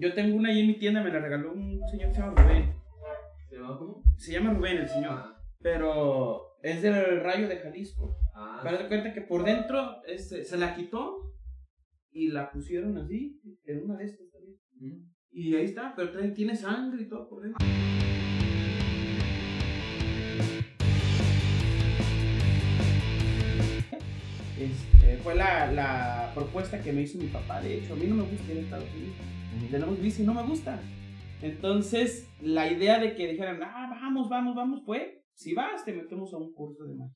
Yo tengo una ahí en mi tienda, me la regaló un señor que se llama Rubén. ¿Se llama cómo? Se llama Rubén el señor. Ah, Pero es del rayo de Jalisco. ah, Pero de cuenta que por dentro este, se la quitó y la pusieron así, en una de estas también. mm. Y ahí está, pero tiene sangre y todo por dentro. Este, fue la, la propuesta que me hizo mi papá. De hecho, a mí no me gusta ir a Estados Unidos. Tenemos bici no me gusta. Entonces, la idea de que dijeran, ah, vamos, vamos, vamos, fue, si vas, te metemos a un curso de magia.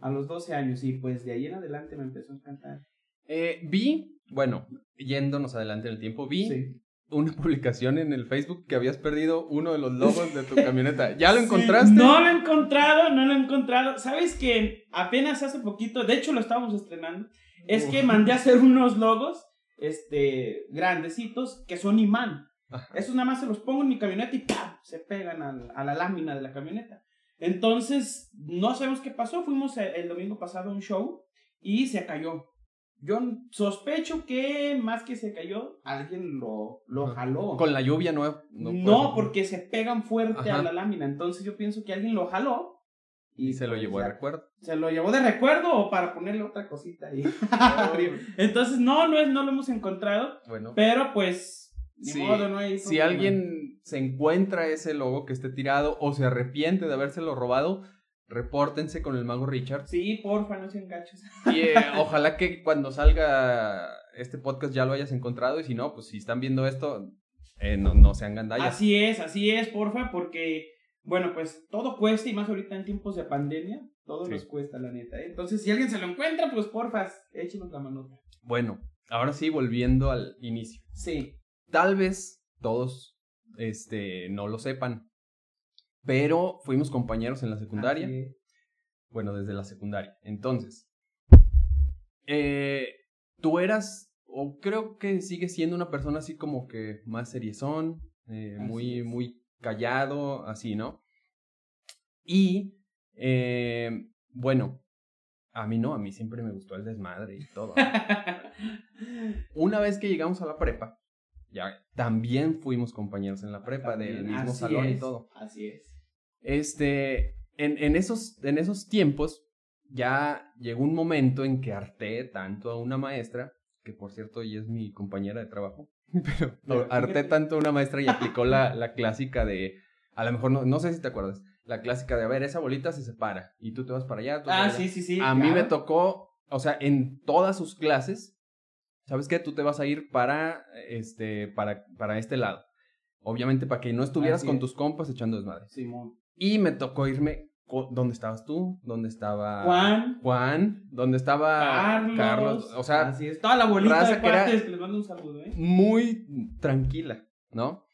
A los 12 años, y pues de ahí en adelante me empezó a encantar. Eh, vi, bueno, yéndonos adelante en el tiempo, vi Sí. Una publicación en el Facebook que habías perdido uno de los logos de tu camioneta. ¿Ya lo Sí, encontraste? No lo he encontrado, no lo he encontrado. ¿Sabes que apenas hace poquito, de hecho lo estábamos estrenando, es que mandé a hacer unos logos este, grandecitos que son imán. Ajá. Esos nada más se los pongo en mi camioneta y ¡pam! se pegan al- a, la lámina de la camioneta. Entonces, no sabemos qué pasó. Fuimos el, el domingo pasado a un show y se cayó. Yo sospecho que más que se cayó, alguien lo, lo jaló. Con la lluvia no. No, puede- porque se pegan fuerte Ajá. a la lámina. Entonces yo pienso que alguien lo jaló. Y se lo llevó de recuerdo. ¿Se lo llevó de recuerdo o para ponerle otra cosita ahí? Entonces no, no, es, no lo hemos encontrado. Bueno, Pero pues, ni Sí, modo, no hay si alguien se encuentra ese logo que esté tirado o se arrepiente de habérselo robado, repórtense con el mago Richard. Sí, porfa, no sean gachos. Y eh, ojalá que cuando salga este podcast ya lo hayas encontrado. Y si no, pues si están viendo esto, eh, no, no sean gandallas. Así es, así es, porfa, porque, bueno, pues todo cuesta y más ahorita en tiempos de pandemia, todo Sí. nos cuesta, la neta. ¿eh? Entonces, si alguien se lo encuentra, pues porfa, échenos la manota. Bueno, ahora sí, volviendo al inicio. Sí. Tal vez todos este, no lo sepan, pero fuimos compañeros en la secundaria. Así. Bueno, desde la secundaria. Entonces, eh, tú eras, o creo que sigues siendo una persona así como que más seriezón, eh, muy, es. muy callado, así, ¿no? Y, eh, bueno, a mí no, a mí siempre me gustó el desmadre y todo. Una vez que llegamos a la prepa, ya también fuimos compañeros en la prepa del mismo salón y todo. Así es. Este, en, en, esos, en esos tiempos, ya llegó un momento en que harté tanto a una maestra, que por cierto ella es mi compañera de trabajo, pero Pero harté tanto a una maestra y aplicó la, la clásica de, a lo mejor no, no sé si te acuerdas, la clásica de, a ver, esa bolita se separa y tú te vas para allá. tú para Ah, allá". sí, sí, sí. A mí me tocó, o sea, en todas sus clases, ¿sabes qué? Tú te vas a ir para, este, para, para este lado. Obviamente para que no estuvieras Así con es. tus compas echando desmadre. Simón. Y me tocó irme, ¿dónde estabas tú? ¿Dónde estaba Juan. Juan? ¿Dónde estaba Carlos. Carlos? O sea, así es. Toda la bolita de que era- cuates que les mando un saludo, ¿eh? muy tranquila, ¿no?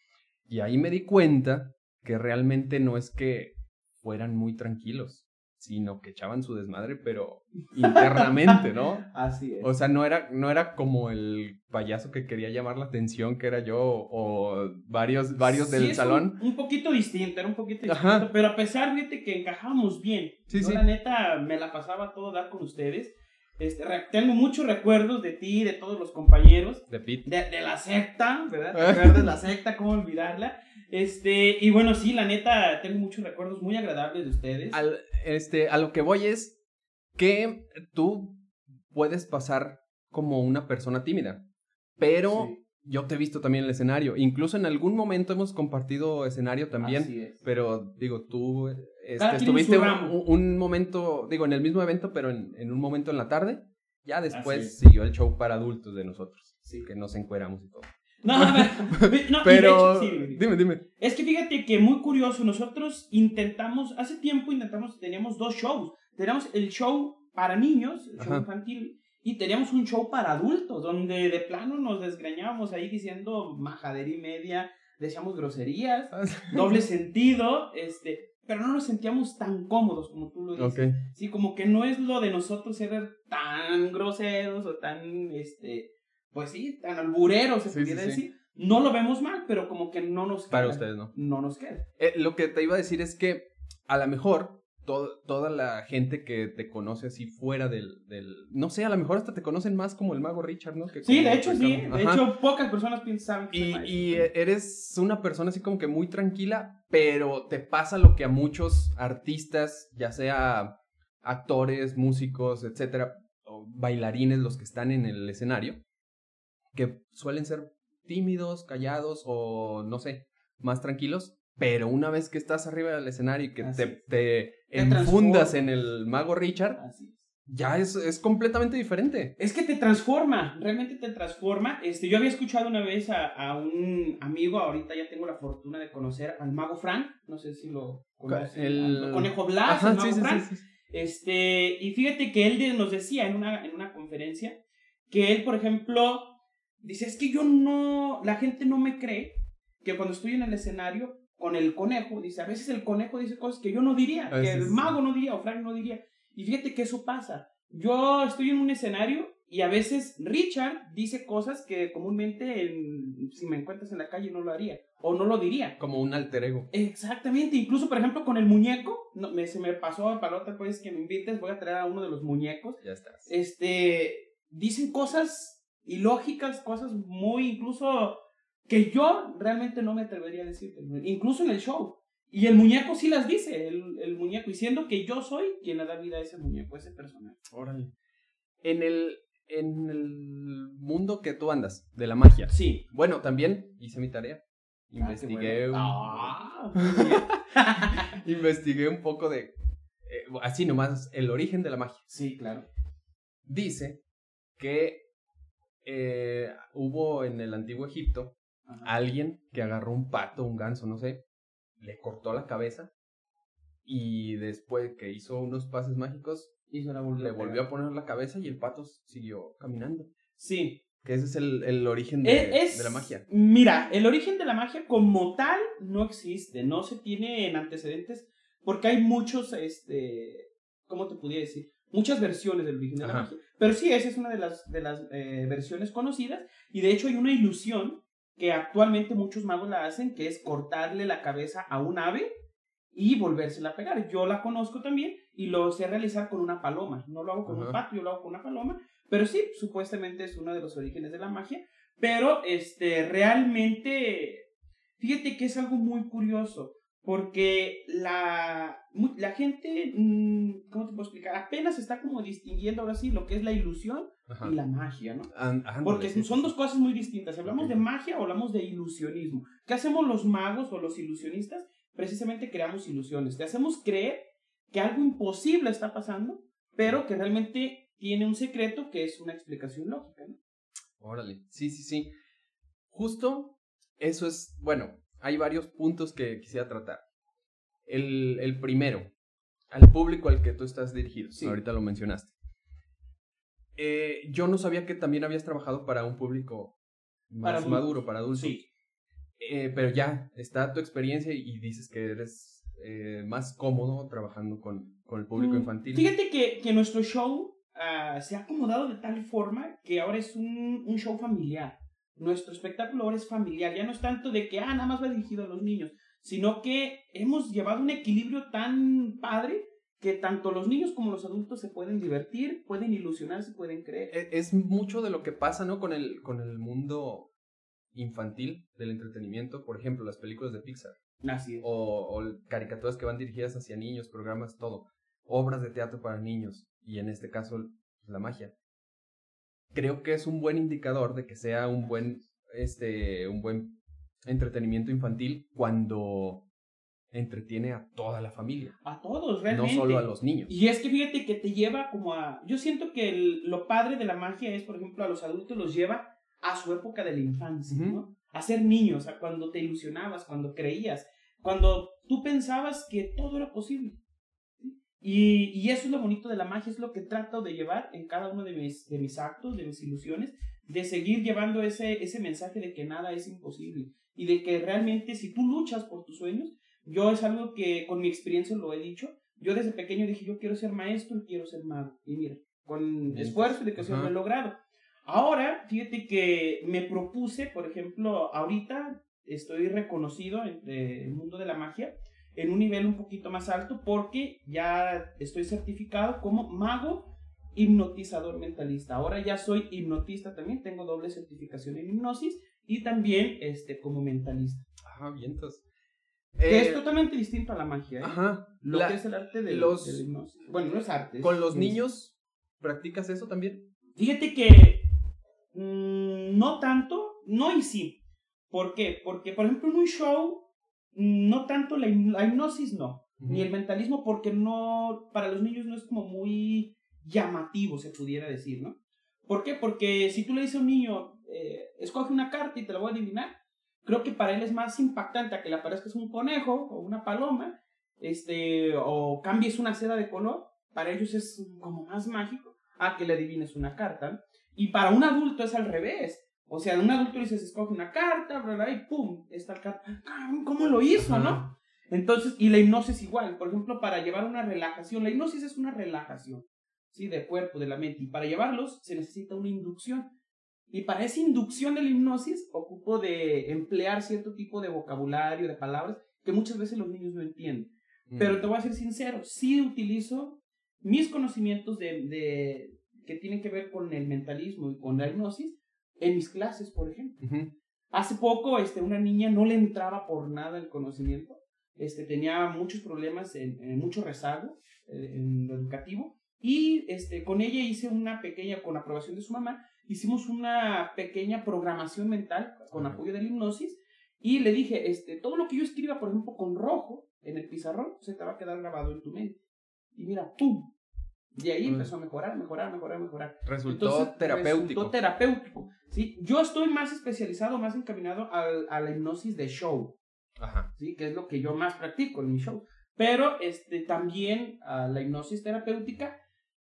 Y ahí me di cuenta que realmente no es que fueran muy tranquilos, sino que echaban su desmadre, pero internamente, ¿no? Así es. O sea, no era, no era como el payaso que quería llamar la atención, que era yo, o varios, varios Sí, del salón. Un, un poquito distinto, era un poquito distinto. Ajá. Pero a pesar, fíjate que encajábamos bien. Sí, Yo, sí. la neta, me la pasaba todo dar con ustedes. Este, tengo muchos recuerdos de ti, de todos los compañeros. De Pete. De, de la secta, ¿verdad? ¿Te acuerdas de la secta? ¿Cómo olvidarla? Este, y bueno, sí, la neta, tengo muchos recuerdos muy agradables de ustedes. Al- este, a lo que voy es que tú puedes pasar como una persona tímida, pero Sí. yo te he visto también en el escenario. Incluso en algún momento hemos compartido escenario también, Así es. pero digo, tú este, estuviste un, momento, digo, en el mismo evento, pero en, en un momento en la tarde. Ya después es. siguió el show para adultos de nosotros, Sí. que nos encueramos y todo. No, a ver, ve- no, Pero, hecho, sí, dime, dime. Es que fíjate que muy curioso, nosotros intentamos, hace tiempo intentamos, teníamos dos shows. Teníamos el show para niños, el show Ajá. infantil, y teníamos un show para adultos, donde de plano nos desgreñábamos ahí diciendo majadería y media, decíamos groserías, doble sentido, este, pero no nos sentíamos tan cómodos como tú lo dices. Ok. Sí, como que no es lo de nosotros ser tan groseros o tan, este, pues sí, tan albureros, se Sí, pudiera sí, sí. decir. No lo vemos mal, pero como que no nos queda. Para ustedes, ¿no? No nos queda. Eh, lo que te iba a decir es que a lo mejor toda la gente que te conoce así fuera del, del, No sé, a lo mejor hasta te conocen más como el mago Richard, ¿no? Que sí, de hecho sí. De hecho, pocas personas piensan que y, y eres una persona así como que muy tranquila, pero te pasa lo que a muchos artistas, ya sea actores, músicos, etcétera, o bailarines, los que están en el escenario, que suelen ser tímidos, callados o no sé, más tranquilos, pero una vez que estás arriba del escenario y que te, te, enfundas en el mago Richard, ya es, es, completamente diferente. Es que te transforma, realmente te transforma. Este, yo había escuchado una vez a, a, un amigo, ahorita ya tengo la fortuna de conocer al mago Frank, no sé si lo conoces, el... Conejo Blas, el mago Frank. este, y fíjate que él nos decía en una, en una conferencia que él, por ejemplo, dice, es que yo no, la gente no me cree que cuando estoy en el escenario con el conejo, dice, a veces el conejo dice cosas que yo no diría, que el mago no diría o Frank no diría. Y fíjate que eso pasa. Yo estoy en un escenario y a veces Richard dice cosas que comúnmente si me encuentras en la calle no lo haría o no lo diría. Como un alter ego. Exactamente, incluso por ejemplo con el muñeco, no, me, se me pasó para otra vez que me invites, voy a traer a uno de los muñecos. Ya estás. Este, dicen cosas ilógicas, cosas muy incluso que yo realmente no me atrevería a decirte, incluso en el show. Y el muñeco sí las dice, el, el muñeco, diciendo que yo soy quien le da vida a ese muñeco, a ese personaje. Órale. En el, en el mundo que tú andas, de la magia. Sí. Bueno, también hice mi tarea. Investigué ah, un... Investigué un poco de... Eh, así nomás, el origen de la magia. Sí, claro. Dice que eh, hubo en el antiguo Egipto alguien que agarró un pato, un ganso, no sé, le cortó la cabeza y después que hizo unos pases mágicos, hizo le volvió a poner la cabeza y el pato siguió caminando. Sí. Que ese es el, origen de, de, la magia. Mira, el origen de la magia como tal no existe, no se tiene en antecedentes porque hay muchos, este, ¿cómo te podría decir? Muchas versiones del origen de la magia. Pero sí, esa es una de las, de las eh, versiones conocidas y de hecho hay una ilusión que actualmente muchos magos la hacen, que es cortarle la cabeza a un ave y volvérsela a pegar. Yo la conozco también y lo sé realizar con una paloma. No lo hago con un pato, yo lo hago con una paloma. Pero sí, supuestamente es uno de los orígenes de la magia. Pero este, realmente, fíjate que es algo muy curioso. Porque la, la gente, mm, ¿cómo te puedo explicar? Apenas está como distinguiendo ahora sí lo que es la ilusión y la magia, ¿no? Porque son dos cosas muy distintas. Si hablamos de magia o hablamos de ilusionismo. ¿Qué hacemos los magos o los ilusionistas? Precisamente creamos ilusiones. Te hacemos creer que algo imposible está pasando, pero que realmente tiene un secreto que es una explicación lógica, ¿no? Órale, sí, sí, sí. Justo eso es, bueno, hay varios puntos que quisiera tratar. El, el primero, al público al que tú estás dirigido. Sí. Ahorita lo mencionaste. Eh, yo no sabía que también habías trabajado para un público más maduro, para adultos. Sí. Eh, pero ya está tu experiencia y dices que eres eh, más cómodo trabajando con, con el público mm, infantil. Fíjate que, que nuestro show ah, se ha acomodado de tal forma que ahora es un, un show familiar nuestro espectáculo ahora es familiar, ya no es tanto de que, ah, nada más va dirigido a los niños, sino que hemos llevado un equilibrio tan padre que tanto los niños como los adultos se pueden divertir, pueden ilusionarse, pueden creer. E, es mucho de lo que pasa, ¿no? Con el, con el mundo infantil del entretenimiento, por ejemplo, las películas de Pixar. Así O, o caricaturas que van dirigidas hacia niños, programas, todo. Obras de teatro para niños, y en este caso, la magia creo que es un buen indicador de que sea un buen, este, un buen entretenimiento infantil cuando entretiene a toda la familia. A todos, realmente. No solo a los niños. Y es que fíjate que te lleva como a... Yo siento que lo padre de la magia es, por ejemplo, a los adultos los lleva a su época de la infancia, ¿no? A ser niños, a cuando te ilusionabas, cuando creías, cuando tú pensabas que todo era posible. Y, y, eso es lo bonito de la magia, es lo que trato de llevar en cada uno de mis, de mis actos, de mis ilusiones, de seguir llevando ese, ese mensaje de que nada es imposible y de que realmente si tú luchas por tus sueños, yo es algo que con mi experiencia lo he dicho, yo desde pequeño dije yo quiero ser maestro y quiero ser mago, y mira, con esfuerzo y dedicación lo he logrado. Ahora, fíjate que me propuse, por ejemplo, ahorita estoy reconocido en el mundo de la magia, en un nivel un poquito más alto porque ya estoy certificado como mago hipnotizador mentalista. Ahora ya soy hipnotista también, tengo doble certificación en hipnosis y también este, como mentalista. Ah, vientos. Que Eh, es totalmente distinto a la magia. ¿eh? Ajá. Lo la- que es el arte de los- de la hipnosis. Bueno, no es arte. ¿Con los niños practicas eso también? Fíjate que mm, no tanto, no y sí. ¿Por qué? Porque, por ejemplo, en un show, no tanto la, hip- la hipnosis, no. Ni el mentalismo, porque no, para los niños no es como muy llamativo, se pudiera decir, ¿no? ¿Por qué? Porque si tú le dices a un niño, eh, escoge una carta y te la voy a adivinar, creo que para él es más impactante a que le aparezcas un conejo o una paloma, este, o cambies una seda de color, para ellos es como más mágico a que le adivines una carta. Y para un adulto es al revés. O sea, un adulto le dices, escoge una carta, bla, bla, y pum, está el carta. Cabrón, ¿Cómo lo hizo, Ajá. no? Entonces, y la hipnosis igual. Por ejemplo, para llevar una relajación, la hipnosis es una relajación, ¿sí? Del cuerpo, de la mente. Y para llevarlos se necesita una inducción. Y para esa inducción de la hipnosis, ocupo de emplear cierto tipo de vocabulario, de palabras, que muchas veces los niños no entienden. Mm. Pero te voy a ser sincero, sí utilizo mis conocimientos de, de- que tienen que ver con el mentalismo y con la hipnosis en mis clases, por ejemplo. Hace poco, este, una niña no le entraba por nada el conocimiento, este, tenía muchos problemas, en, en mucho rezago eh, en lo educativo, y este, con ella hice una pequeña, con aprobación de su mamá, hicimos una pequeña programación mental con apoyo de la hipnosis, y le dije, este, todo lo que yo escriba, por ejemplo, con rojo en el pizarrón, se te va a quedar grabado en tu mente. Y mira, ¡pum! Y ahí Mm. empezó a mejorar, mejorar, mejorar, mejorar. Resultó Entonces, terapéutico. Resultó terapéutico. ¿sí? Yo estoy más especializado, más encaminado al- a, la hipnosis de show, Ajá. ¿sí? que es lo que yo más practico en mi show. Pero este, también a la hipnosis terapéutica,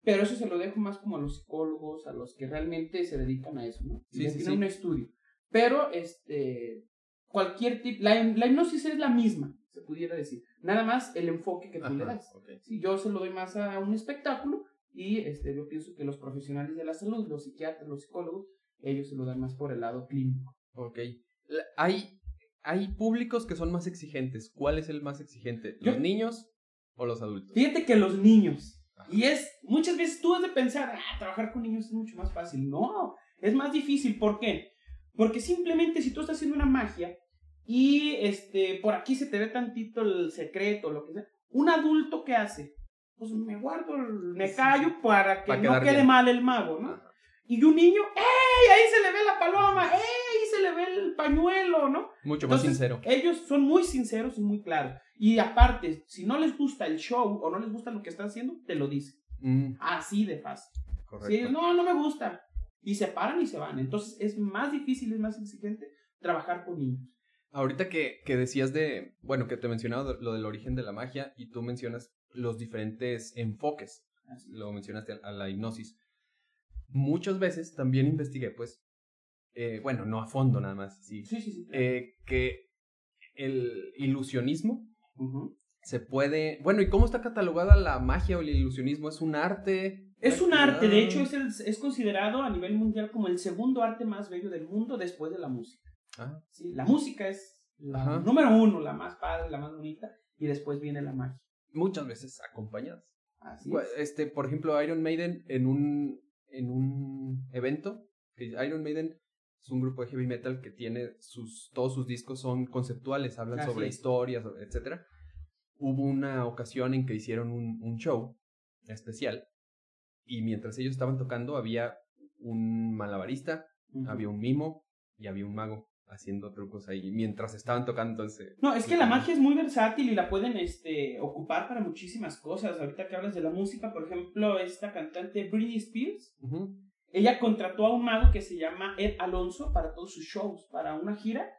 pero eso se lo dejo más como a los psicólogos, a los que realmente se dedican a eso, ¿no? Sí, sí, sí. un estudio. Pero este, cualquier tipo, la, la hipnosis es la misma, se pudiera decir. Nada más el enfoque que tú le Ajá, das. ok. Sí, yo se lo doy más a un espectáculo y este, yo pienso que los profesionales de la salud, los psiquiatras, los psicólogos, ellos se lo dan más por el lado clínico. Ok. Hay, hay públicos que son más exigentes. ¿Cuál es el más exigente? ¿Los Yo- niños o los adultos? Fíjate que los niños, Ajá. y es, muchas veces tú has de pensar, ah, trabajar con niños es mucho más fácil. No, es más difícil. ¿Por qué? Porque simplemente si tú estás haciendo una magia y este, por aquí se te ve tantito el secreto, lo que sea, un adulto que hace, pues me guardo, me callo para que Para no quede bien. mal el mago, ¿no? Ajá. Y un niño, ¡ey! Ahí se le ve la paloma, ¡ey! Ahí se le ve el pañuelo, ¿no? Mucho más Entonces, sincero. Ellos son muy sinceros y muy claros. Y aparte, si no les gusta el show o no les gusta lo que están haciendo, te lo dicen. Mm, Así de fácil. correcto. Si no, no me gusta. Y se paran y se van. Entonces es más difícil, es más exigente trabajar con niños. Ahorita que, que decías de, bueno, que te mencionaba lo del origen de la magia y tú mencionas los diferentes enfoques, lo mencionaste a, la hipnosis. Muchas veces también investigué, pues, eh, bueno, no a fondo nada más, sí, Sí, sí, eh, que el ilusionismo se puede, bueno, ¿y cómo está catalogada la magia o el ilusionismo? ¿Es un arte? Es un ¿Una arte, de hecho es, el- es considerado a nivel mundial como el segundo arte más bello del mundo después de la música. Ah, ¿sí? La música es la Ajá. número uno, la más padre, la más bonita, y después viene la magia. muchas veces acompañadas. Así Gua- es. Este, por ejemplo, Iron Maiden en un, en un evento, que Iron Maiden es un grupo de heavy metal que tiene sus, todos sus discos son conceptuales, hablan Así sobre es. historias, etcétera. Hubo una ocasión en que hicieron un, un show especial y mientras ellos estaban tocando había un malabarista, había un mimo y había un mago haciendo trucos ahí mientras estaban tocando entonces No, es que la magia es muy versátil y la pueden este, ocupar para muchísimas cosas. Ahorita que hablas de la música, por ejemplo, esta cantante Britney Spears, ella contrató a un mago que se llama Ed Alonso para todos sus shows, para una gira.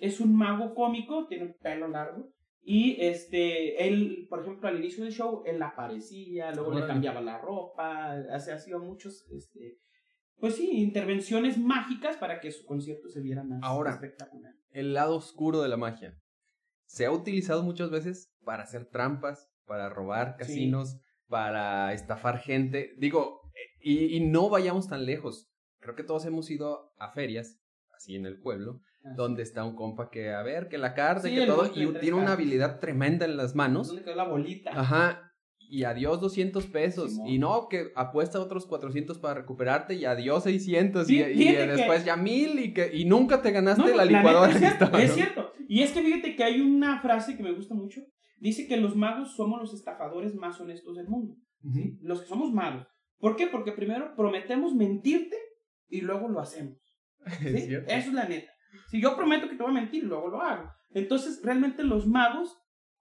Es un mago cómico, tiene un pelo largo. Y este, él, por ejemplo, al inicio del show, él aparecía, luego le cambiaba la ropa, ha sido muchos, este, pues sí, intervenciones mágicas para que su concierto se viera más Ahora. espectacular. el lado oscuro de la magia. Se ha utilizado muchas veces para hacer trampas, para robar Sí. casinos, para estafar gente. Digo, eh, y, y no vayamos tan lejos. Creo que todos hemos ido a ferias, así en el pueblo, donde está un compa que, a ver, que la carta y que todo, y tiene una habilidad tremenda en las manos. ¿Dónde quedó la bolita? Ajá. Y adiós 200 pesos. Simón. Y no, que apuesta otros 400 para recuperarte y adiós 600. Fí- y, y fíjate que- después ya mil y, que, y nunca te ganaste No, no, la neta licuadora es cierto, es cierto. Y es que fíjate que hay una frase que me gusta mucho. Dice que los magos somos los estafadores más honestos del mundo. Ujú. Los que somos magos. ¿Por qué? Porque primero prometemos mentirte y luego lo hacemos. ¿sí? Es. Eso es la neta. Si yo prometo que te voy a mentir, luego lo hago. Entonces, realmente los magos,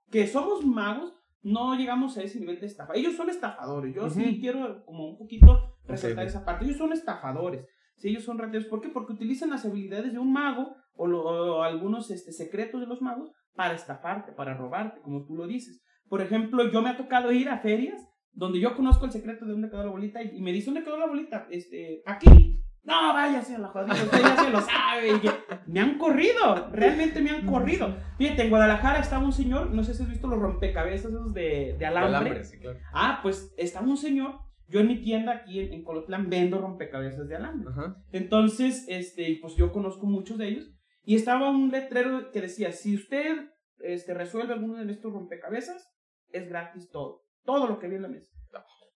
que somos magos, no llegamos a ese nivel de estafa. Ellos son estafadores. Yo sí quiero como un poquito resaltar esa parte. Ellos son estafadores. Sí, ellos son rateros. ¿Por qué? Porque utilizan las habilidades de un mago o, lo- o algunos este, secretos de los magos para estafarte, para robarte, como tú lo dices. Por ejemplo, yo me ha tocado ir a ferias donde yo conozco el secreto de dónde quedó la bolita y, y me dice, ¿dónde quedó la bolita? Este, aquí. No, váyase a la jodida, usted ya se lo sabe. Y me han corrido, realmente me han corrido. Fíjate, en Guadalajara estaba un señor, no sé si has visto los rompecabezas esos de, de alambre. Alambre, sí, claro. Ah, pues estaba un señor, yo en mi tienda aquí en, en Colotlán vendo rompecabezas de alambre. Ajá. Entonces, este, pues yo conozco muchos de ellos. Y estaba un letrero que decía, si usted este, resuelve alguno de estos rompecabezas, es gratis todo. Todo lo que vi en la mesa.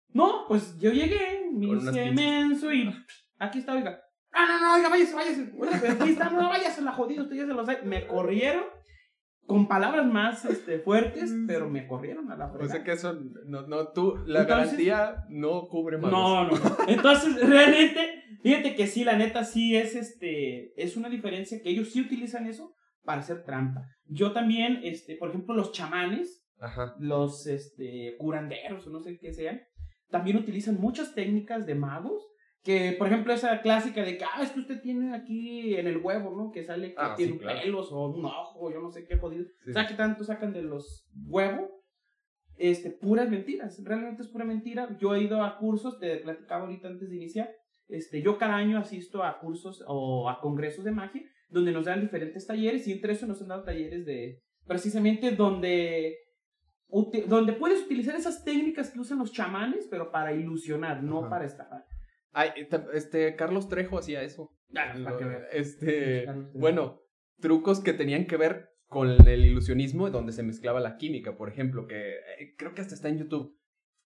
No, pues yo llegué, me hice menso y aquí está, oiga. No, no, no, oiga, váyase, váyase. Oiga, pero aquí está, no, váyase la jodida, usted ya se lo sabe. Me corrieron con palabras más este, fuertes, pero me corrieron a la O fregada. sea que eso, no, no, tú, la Entonces- garantía no cubre magos. No, no. Entonces, realmente, fíjate que sí, la neta sí es este, es una diferencia que ellos sí utilizan eso para hacer trampa. Yo también, este, por ejemplo, los chamanes, Ajá. los este, curanderos o no sé qué sean, también utilizan muchas técnicas de magos. Que, por ejemplo, esa clásica de que, ah, es que usted tiene aquí en el huevo, ¿no? Que sale que Ah, tiene sí, claro. pelos o un ojo, yo no sé qué jodido. Sí. O sea, que tanto sacan de los huevos, este, puras mentiras. Realmente es pura mentira. Yo he ido a cursos, te platicaba ahorita antes de iniciar. Este, yo cada año asisto a cursos o a congresos de magia donde nos dan diferentes talleres y entre eso nos han dado talleres de precisamente donde donde puedes utilizar esas técnicas que usan los chamanes, pero para ilusionar, no Ajá. para estafar. Ay, este, Carlos Trejo hacía eso. Ah. Este, bueno, trucos que tenían que ver con el ilusionismo, donde se mezclaba la química, por ejemplo, que eh, creo que hasta está en YouTube.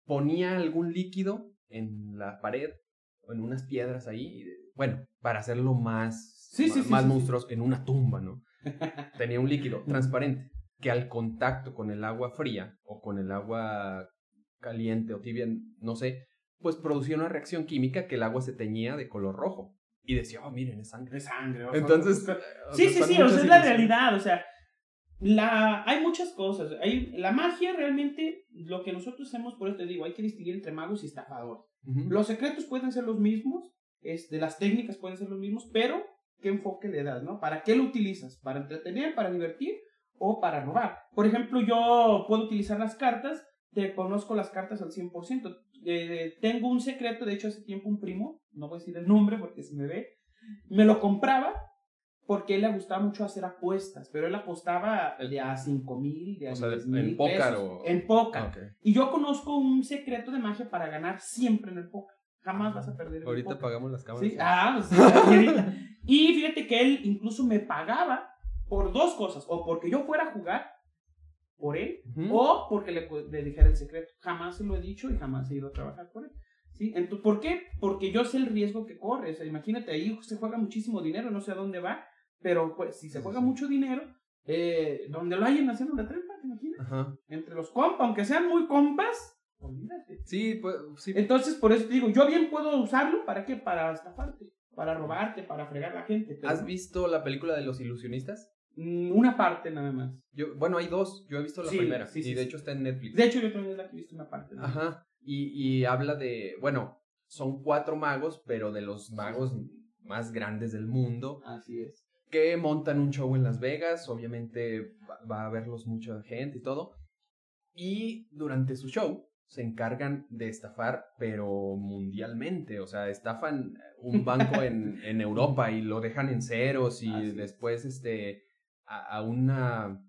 Ponía algún líquido en la pared o en unas piedras ahí, y, bueno, para hacerlo más, Sí, ma- sí, sí, más monstruoso, en una tumba, ¿no? Tenía un líquido transparente que al contacto con el agua fría o con el agua caliente o tibia, no sé, pues producía una reacción química que el agua se teñía de color rojo. Y decía, oh, miren, es sangre. De sangre. o sea, Entonces, o Sí, sea, sí, sí, o sea, es la realidad, o sea, la, hay muchas cosas. Hay, la magia realmente, lo que nosotros hacemos, por eso te digo, hay que distinguir entre magos y estafadores. Ujú. Los secretos pueden ser los mismos, este, las técnicas pueden ser los mismos, pero ¿qué enfoque le das, no? ¿Para qué lo utilizas? ¿Para entretener, para divertir o para robar? Por ejemplo, yo puedo utilizar las cartas, te conozco las cartas al 100%. Eh, tengo un secreto, de hecho hace tiempo un primo, no voy a decir el nombre porque si me ve, me lo compraba porque él le gustaba mucho hacer apuestas, pero él apostaba de a 5 mil, de a O sea, 10 en mil póker pesos. o- En póker. Ah, ok. Y yo conozco un secreto de magia para ganar siempre en el póker. Jamás vas a perder en el Ahorita póker. pagamos las cámaras. Sí, ah, pues. Y fíjate que él incluso me pagaba por dos cosas. O porque yo fuera a jugar por él, o porque le, le dijera el secreto. Jamás se lo he dicho y jamás he ido a trabajar por él. ¿Sí? Entonces, ¿Por qué? Porque yo sé el riesgo que corre. O sea, imagínate, ahí se juega muchísimo dinero, no sé a dónde va, pero pues si se juega sí. mucho dinero, eh, donde lo hayan haciendo la trampa, ¿te imaginas? Ajá. Entre los compas, aunque sean muy compas, olvídate. Sí, pues, sí. Entonces, por eso te digo, yo bien puedo usarlo, ¿para qué? Para estafarte, para robarte, para fregar a la gente. pero ¿Has visto la película de los ilusionistas? Mm, Una parte nada más. Yo, bueno, hay dos. Yo he visto la Sí, primera. sí, sí, y de hecho está en Netflix. De hecho, yo también la he visto una parte. ¿no? Ajá. Y, y habla de, bueno, son cuatro magos, pero de los magos más grandes del mundo, Así es. que montan un show en Las Vegas, obviamente va, a verlos mucha gente y todo, y durante su show se encargan de estafar, pero mundialmente, o sea, estafan un banco en, en Europa y lo dejan en ceros y Así después este a, a una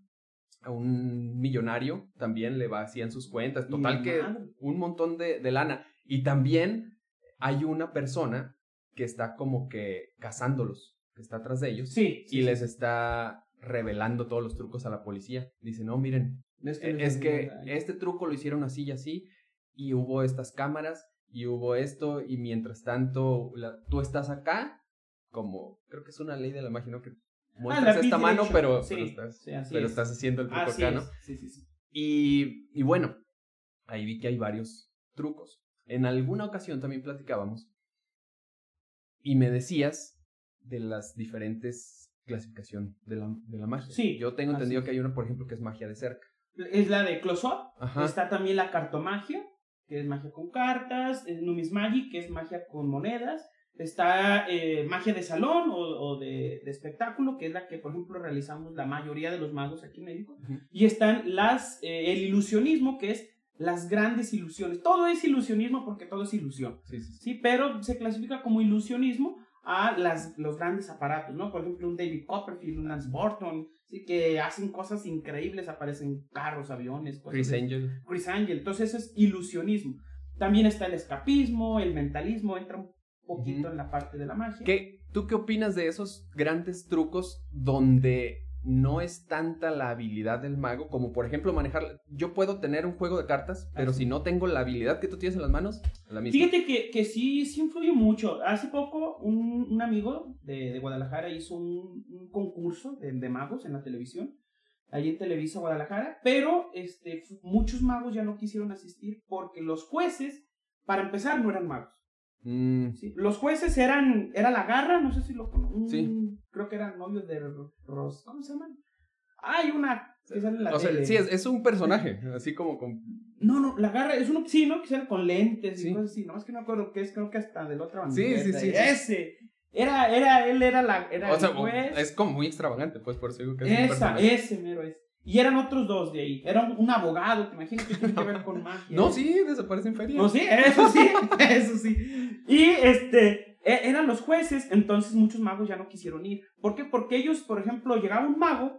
a un millonario también le vacían sus cuentas, total que un montón de, de lana. Y también hay una persona que está como que cazándolos, que está atrás de ellos. Sí. y les está revelando todos los trucos a la policía. Dice, no, miren, es que este truco lo hicieron así y así, y hubo estas cámaras, y hubo esto, y mientras tanto, tú estás acá, como, creo que es una ley de la magia, ¿no? Que Ah, muestras esta mano, pero, Sí, pero, estás, sí, así pero es. estás haciendo el truco Así acá, ¿no? es. Sí, sí, sí. Y, y bueno, ahí vi que hay varios trucos. En alguna ocasión también platicábamos y me decías de las diferentes clasificación de la, de la magia. Sí, Yo tengo entendido es. que hay una, por ejemplo, que es magia de cerca. Es la de close-up. Está también la cartomagia, que es magia con cartas. El numismagic, que es magia con monedas. Está eh, magia de salón o, o de, de espectáculo, que es la que, por ejemplo, realizamos la mayoría de los magos aquí en México. Y están las, eh, el ilusionismo, que es las grandes ilusiones. Todo es ilusionismo porque todo es ilusión. Sí, sí, sí. Sí, pero se clasifica como ilusionismo a las, los grandes aparatos, ¿no? Por ejemplo, un David Copperfield, un Lance Burton, ¿sí? que hacen cosas increíbles, aparecen carros, aviones, cosas Chris de- Angel. Chris Angel. Entonces eso es ilusionismo. También está el escapismo, el mentalismo, entra un poquito en la parte de la magia. ¿Qué, ¿Tú qué opinas de esos grandes trucos donde no es tanta la habilidad del mago como por ejemplo manejar... Yo puedo tener un juego de cartas, pero Así. si no tengo la habilidad que tú tienes en las manos, la misma. Fíjate que, que sí, sí influye mucho. Hace poco un, un amigo de, de Guadalajara hizo un, un concurso de, de magos en la televisión, ahí en Televisa Guadalajara, pero este, muchos magos ya no quisieron asistir porque los jueces, para empezar, no eran magos. Mm, ¿sí? Los jueces eran, era la garra, no sé si lo conocen, Sí. creo que era novio de Ro- Ros, ¿cómo se llaman? Hay una que sale en la o sea, tele. sí, es, es un personaje, así como con... No, no, la garra es uno, sí, ¿no? Que sale con lentes y Sí. cosas así. Nomás que no me acuerdo qué es, creo que hasta de la otra Sí, sí, sí. Ese. Era, era, él era la, era O sea, el juez. es como muy extravagante, pues por eso digo que es un Esa, personaje. ese mero es. Y eran otros dos de ahí. Era un, abogado, te imaginas que tiene que ver con magia. No, sí, desaparece en feria. No, sí, eso sí, eso sí. Y este, e- eran los jueces, entonces muchos magos ya no quisieron ir. ¿Por qué? Porque ellos, por ejemplo, llegaba un mago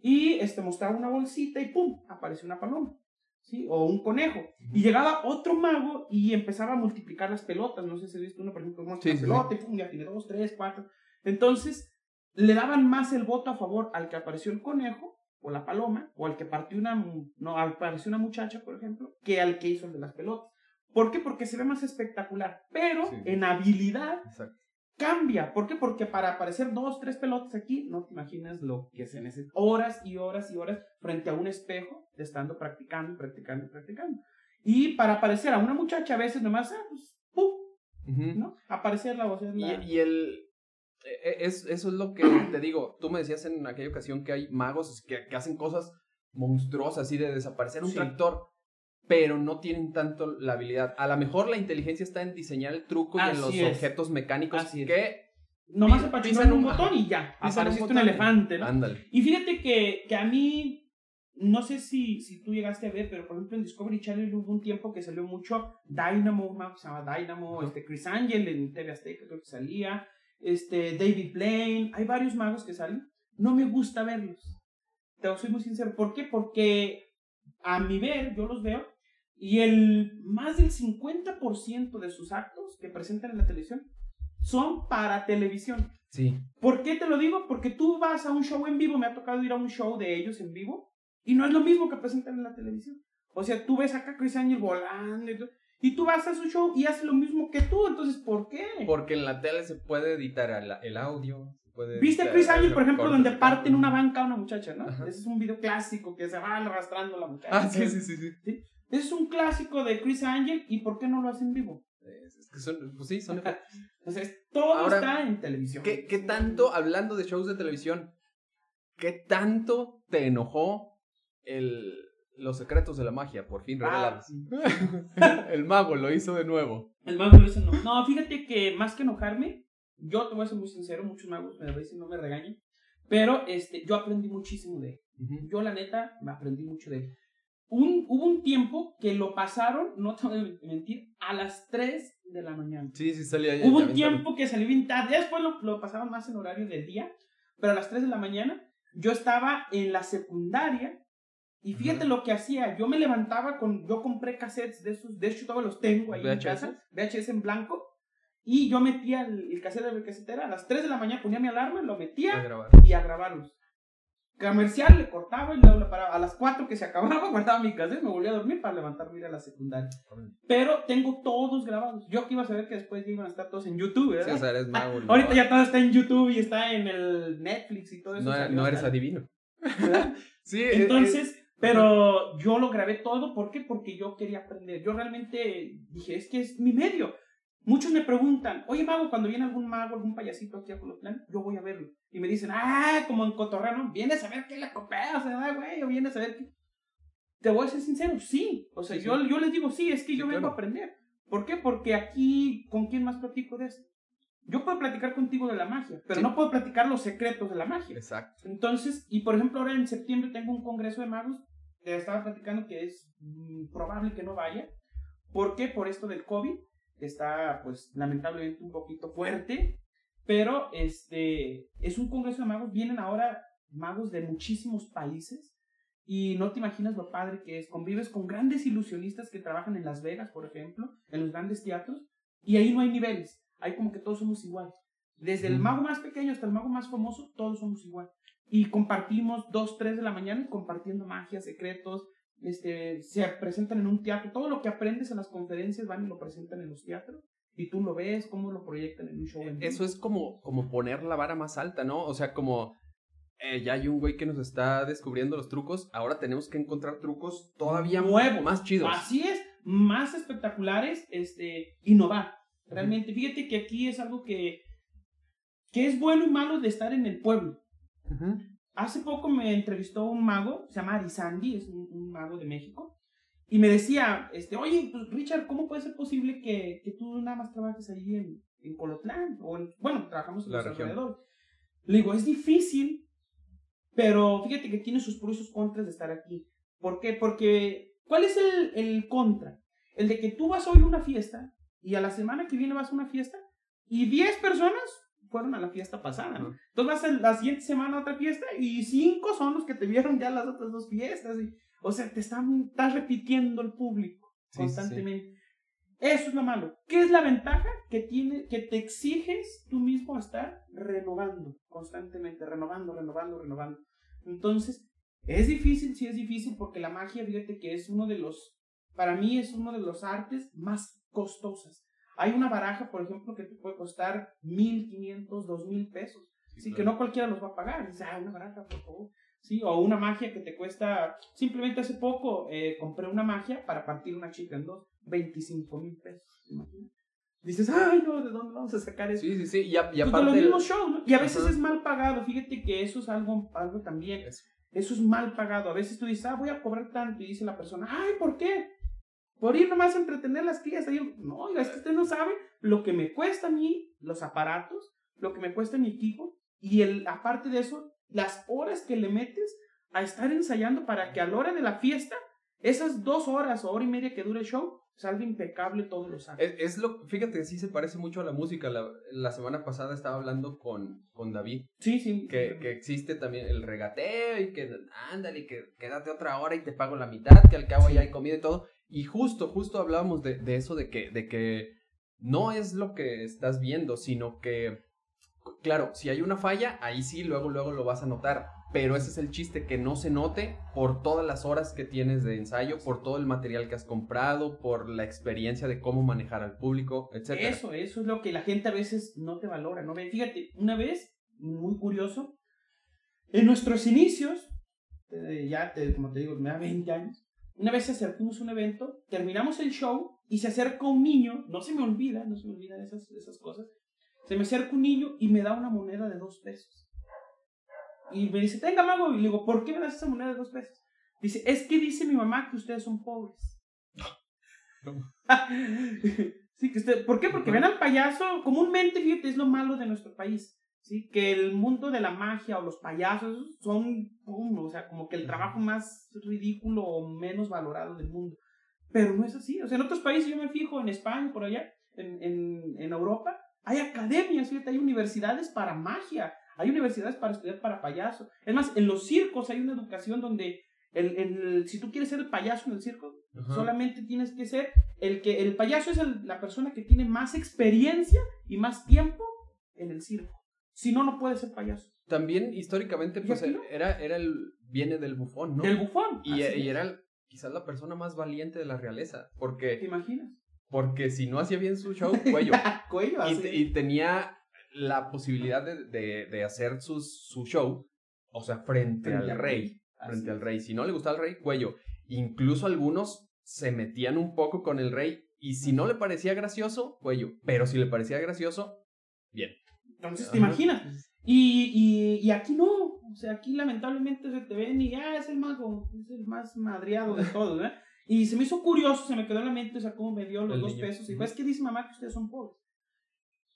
y este, mostraba una bolsita y ¡pum! apareció una paloma. ¿Sí? O un conejo. Y llegaba otro mago y empezaba a multiplicar las pelotas. No sé si has visto uno, por ejemplo, Sí, una sí, pelota y pum, ya tiene dos, tres, cuatro. Entonces, le daban más el voto a favor al que apareció el conejo o la paloma, o al que partió una, no, apareció una muchacha, por ejemplo, que al que hizo el de las pelotas. ¿Por qué? Porque se ve más espectacular. Pero Sí. en habilidad Exacto. cambia. ¿Por qué? Porque para aparecer dos, tres pelotas aquí, no te imaginas lo que se necesita. Horas y horas y horas frente a un espejo, estando practicando, practicando, practicando. Y para aparecer a una muchacha, a veces nomás, ah, pues, ¡pum! Ujú. ¿no? Aparecer la voz. es la- Y, y el. E- e- Es, eso es lo que te digo. Tú me decías en aquella ocasión que hay magos que, que hacen cosas monstruosas, así de desaparecer un Sí. tractor, pero no tienen tanto la habilidad. A lo mejor la inteligencia está en diseñar el truco y en los es. objetos mecánicos Así es. que. Nomás apachuran un un- botón y ya. un Apareciste un, elefante, ¿no? Ándale. Y fíjate que, que a mí, no sé si, si tú llegaste a ver, pero por ejemplo en Discovery Channel hubo un tiempo que salió mucho Dynamo, un que se llama Dynamo, este Chris Angel en TV Azteca creo que salía, este David Blaine, hay varios magos que salen. No me gusta verlos. Te soy muy sincero. ¿Por qué? Porque a mi ver, yo los veo, y el más del 50% de sus actos que presentan en la televisión son para televisión. Sí. ¿Por qué te lo digo? Porque tú vas a un show en vivo, me ha tocado ir a un show de ellos en vivo, y no es lo mismo que presentan en la televisión. O sea, tú ves acá a Chris Angel volando y, todo, y tú vas a su show y hace lo mismo que tú, entonces ¿por qué? Porque en la tele se puede editar el, audio. se puede ¿Viste a Chris Angel, el por ejemplo, donde de parten cambio. una banca a una muchacha, ¿no? Ajá. Ese es un video clásico que se va arrastrando la muchacha. Ah, sí, sí, sí. sí. Ese es un clásico de Chris Angel, ¿y por qué no lo hacen en vivo? Es, que son, pues sí, son. Entonces, todo Ahora, está en televisión. ¿Qué, qué tanto, hablando de shows de televisión, qué tanto te enojó el, los secretos de la magia, por fin Ah, revelados? sí. el mago lo hizo de nuevo. El mago lo dice no. No, fíjate que más que enojarme, yo te voy a ser muy sincero, muchos magos me dicen no me regañen, pero este, yo aprendí muchísimo de él. Yo la neta me aprendí mucho de él. Un, hubo un tiempo que lo pasaron, no te voy a mentir, a las 3 de la mañana. Sí, sí, salía ahí. Hubo ya un tiempo que salió bien tarde, ya después lo, lo pasaban más en horario de día, pero a las 3 de la mañana yo estaba en la secundaria y fíjate Ajá. lo que hacía, yo me levantaba con, yo compré cassettes de esos, de hecho todavía los tengo ahí en ¿VHS? casa, VHS en blanco, Y yo metía el, el cassette de casetera, a las 3 de la mañana ponía mi alarma, lo A metía grabar. y a grabarlos. Comercial le cortaba y luego le paraba. A las 4 que se acababa, guardaba mi cassette, me volvía a dormir para levantarme y ir a la secundaria. Pero tengo todos grabados. Yo que iba a saber que después ya iban a estar todos en YouTube, Sí, ¿verdad? o sea, eres mago. ¿no? Ahorita ya todo está en YouTube y está en el Netflix y todo eso. No, no eres adivino. ¿verdad? Sí, eh, Entonces, pero yo lo grabé todo, ¿por qué? Porque yo quería aprender. Yo realmente dije, es que es mi medio. Muchos me preguntan, oye mago, cuando viene algún mago, algún payasito aquí a Colotlán, yo voy a verlo. Y me dicen, ah, como en Cotorreo, ¿no? ¿Vienes a ver qué le copeas, ¿verdad, güey? O vienes a ver qué... Te voy a ser sincero, sí. O sea, Sí, yo, sí. yo les digo, sí, es que Sí, yo vengo claro. a aprender. ¿Por qué? Porque aquí, ¿con quién más platico de esto? Yo puedo platicar contigo de la magia, pero Sí. no puedo platicar los secretos de la magia. Exacto. Entonces, y por ejemplo, ahora en septiembre tengo un congreso de magos. Te estaba platicando que es mm, probable que no vaya. ¿Por qué? Por esto del COVID. que Está, pues, lamentablemente un poquito fuerte. Pero este es un congreso de magos. Vienen ahora magos de muchísimos países. Y no te imaginas lo padre que es. Convives con grandes ilusionistas que trabajan en Las Vegas, por ejemplo, en los grandes teatros. Y ahí no hay niveles. Ahí como que todos somos iguales. Desde el mago más pequeño hasta el mago más famoso, todos somos igual y compartimos dos, tres de la mañana compartiendo magia, secretos, este, se presentan en un teatro, todo lo que aprendes en las conferencias van y lo presentan en los teatros y tú lo ves, cómo lo proyectan en un show. en. Eso es como, como poner la vara más alta, ¿no? O sea, como eh, ya hay un güey que nos está descubriendo los trucos, ahora tenemos que encontrar trucos todavía Nuevos. más chidos. Así es, más espectaculares, este, innovar. Realmente, fíjate que aquí es algo que, que es bueno y malo de estar en el pueblo. Ujú. Hace poco me entrevistó un mago, se llama Arizandi, es un, un mago de México, y me decía, este, oye, pues, Richard, ¿cómo puede ser posible que, que tú nada más trabajes ahí en, en Colotlán? O en- bueno, trabajamos en La los región. alrededores. Le digo, es difícil, pero fíjate que tiene sus pros y sus contras de estar aquí. ¿Por qué? Porque, ¿cuál es el, el contra? El de que tú vas hoy a una fiesta y a la semana que viene vas a una fiesta y 10 personas fueron a la fiesta pasada, ¿no? Entonces vas a la siguiente semana a otra fiesta y cinco son los que te vieron ya las otras dos fiestas. y- o sea, te están, estás repitiendo el público Sí, sí, constantemente. Eso es lo malo. ¿Qué es la ventaja? Que, tiene, que te exiges tú mismo a estar renovando constantemente, renovando, renovando, renovando. Entonces, es difícil, sí es difícil, porque la magia, fíjate que es uno de los, para mí es uno de los artes más costosas. Hay una baraja, por ejemplo, que te puede costar 1500, 2000 pesos. Sí, que no cualquiera los va a pagar. Dice, ah, una baraja, por favor. Sí, o una magia que te cuesta. Simplemente hace poco eh, compré una magia para partir una chica en dos. 25 mil pesos. ¿te imaginas? Dices, ay, no, ¿de dónde vamos a sacar eso? Sí, sí, sí. Y, a- y Pues aparte. los mismos shows, ¿no? Y a veces Ajá. es mal pagado. Fíjate que eso es algo, algo también. Eso. Eso es mal pagado. A veces tú dices, ah, voy a cobrar tanto. Y dice la persona, ay, ¿por qué? Por ir nomás a entretener las crías. Y yo, no, oiga, es que usted no sabe lo que me cuesta a mí los aparatos, lo que me cuesta mi equipo. Y el, aparte de eso, las horas que le metes a estar ensayando para que a la hora de la fiesta, esas dos horas o hora y media que dure el show, salga impecable todos los actos. Es, es lo, fíjate, sí se parece mucho a la música. La, la semana pasada estaba hablando con, con David, Sí, sí. que, que existe también el regateo y que ándale, que quédate otra hora y te pago la mitad, que al cabo ya hay comida y todo. Y justo, justo hablábamos de, de eso, de que, de que no es lo que estás viendo, sino que, claro, si hay una falla, ahí sí, luego, luego lo vas a notar. Pero ese es el chiste, que no se note por todas las horas que tienes de ensayo, por todo el material que has comprado, por la experiencia de cómo manejar al público, etc. Eso, eso es lo que la gente a veces no te valora, ¿no? Fíjate, una vez, muy curioso, en nuestros inicios, eh, ya, te- como te digo, me da 20 años, una vez acercamos un evento, terminamos el show y se acerca un niño, no se me olvida, no se me olvidan esas, esas cosas, se me acerca un niño y me da una moneda de dos pesos. Y me dice, tenga mago, y le digo, ¿por qué me das esa moneda de dos pesos? Dice, es que dice mi mamá que ustedes son pobres. sí, que usted, ¿Por qué? Porque ven al payaso, comúnmente, fíjate, es lo malo de nuestro país. ¿Sí? Que el mundo de la magia o los payasos son, pum, o sea, como que el trabajo más ridículo o menos valorado del mundo. Pero no es así. O sea, en otros países, yo me fijo, en España, por allá, en, en, en Europa, hay academias, fíjate, hay universidades para magia, hay universidades para estudiar para payaso. Es más, en los circos hay una educación donde el, el- si tú quieres ser el payaso en el circo, Ajá. Solamente tienes que ser el que el payaso es el- la persona que tiene más experiencia y más tiempo en el circo. Si no, no puede ser payaso. También históricamente, pues no? era, era el. viene del bufón, ¿no? Del bufón. Y, y era quizás la persona más valiente de la realeza. ¿Te Porque, imaginas? porque si no hacía bien su show, cuello. Cuello, y, así. te- y tenía la posibilidad de, de- de hacer sus- su show, o sea, frente, Frente al al rey. Así Frente al rey. Si no le gustaba el rey, cuello. Incluso algunos se metían un poco con el rey. Y si no le parecía gracioso, cuello. Pero si le parecía gracioso, bien. Entonces, ¿te imaginas? Y, y, y aquí no. O sea, aquí lamentablemente se te ven y ya es el mago. Es el más madreado de todos, ¿verdad? Y se me hizo curioso, se me quedó en la mente, o sea, cómo me dio los El dos niño. pesos. Y pues, es que dice mamá que ustedes son pobres.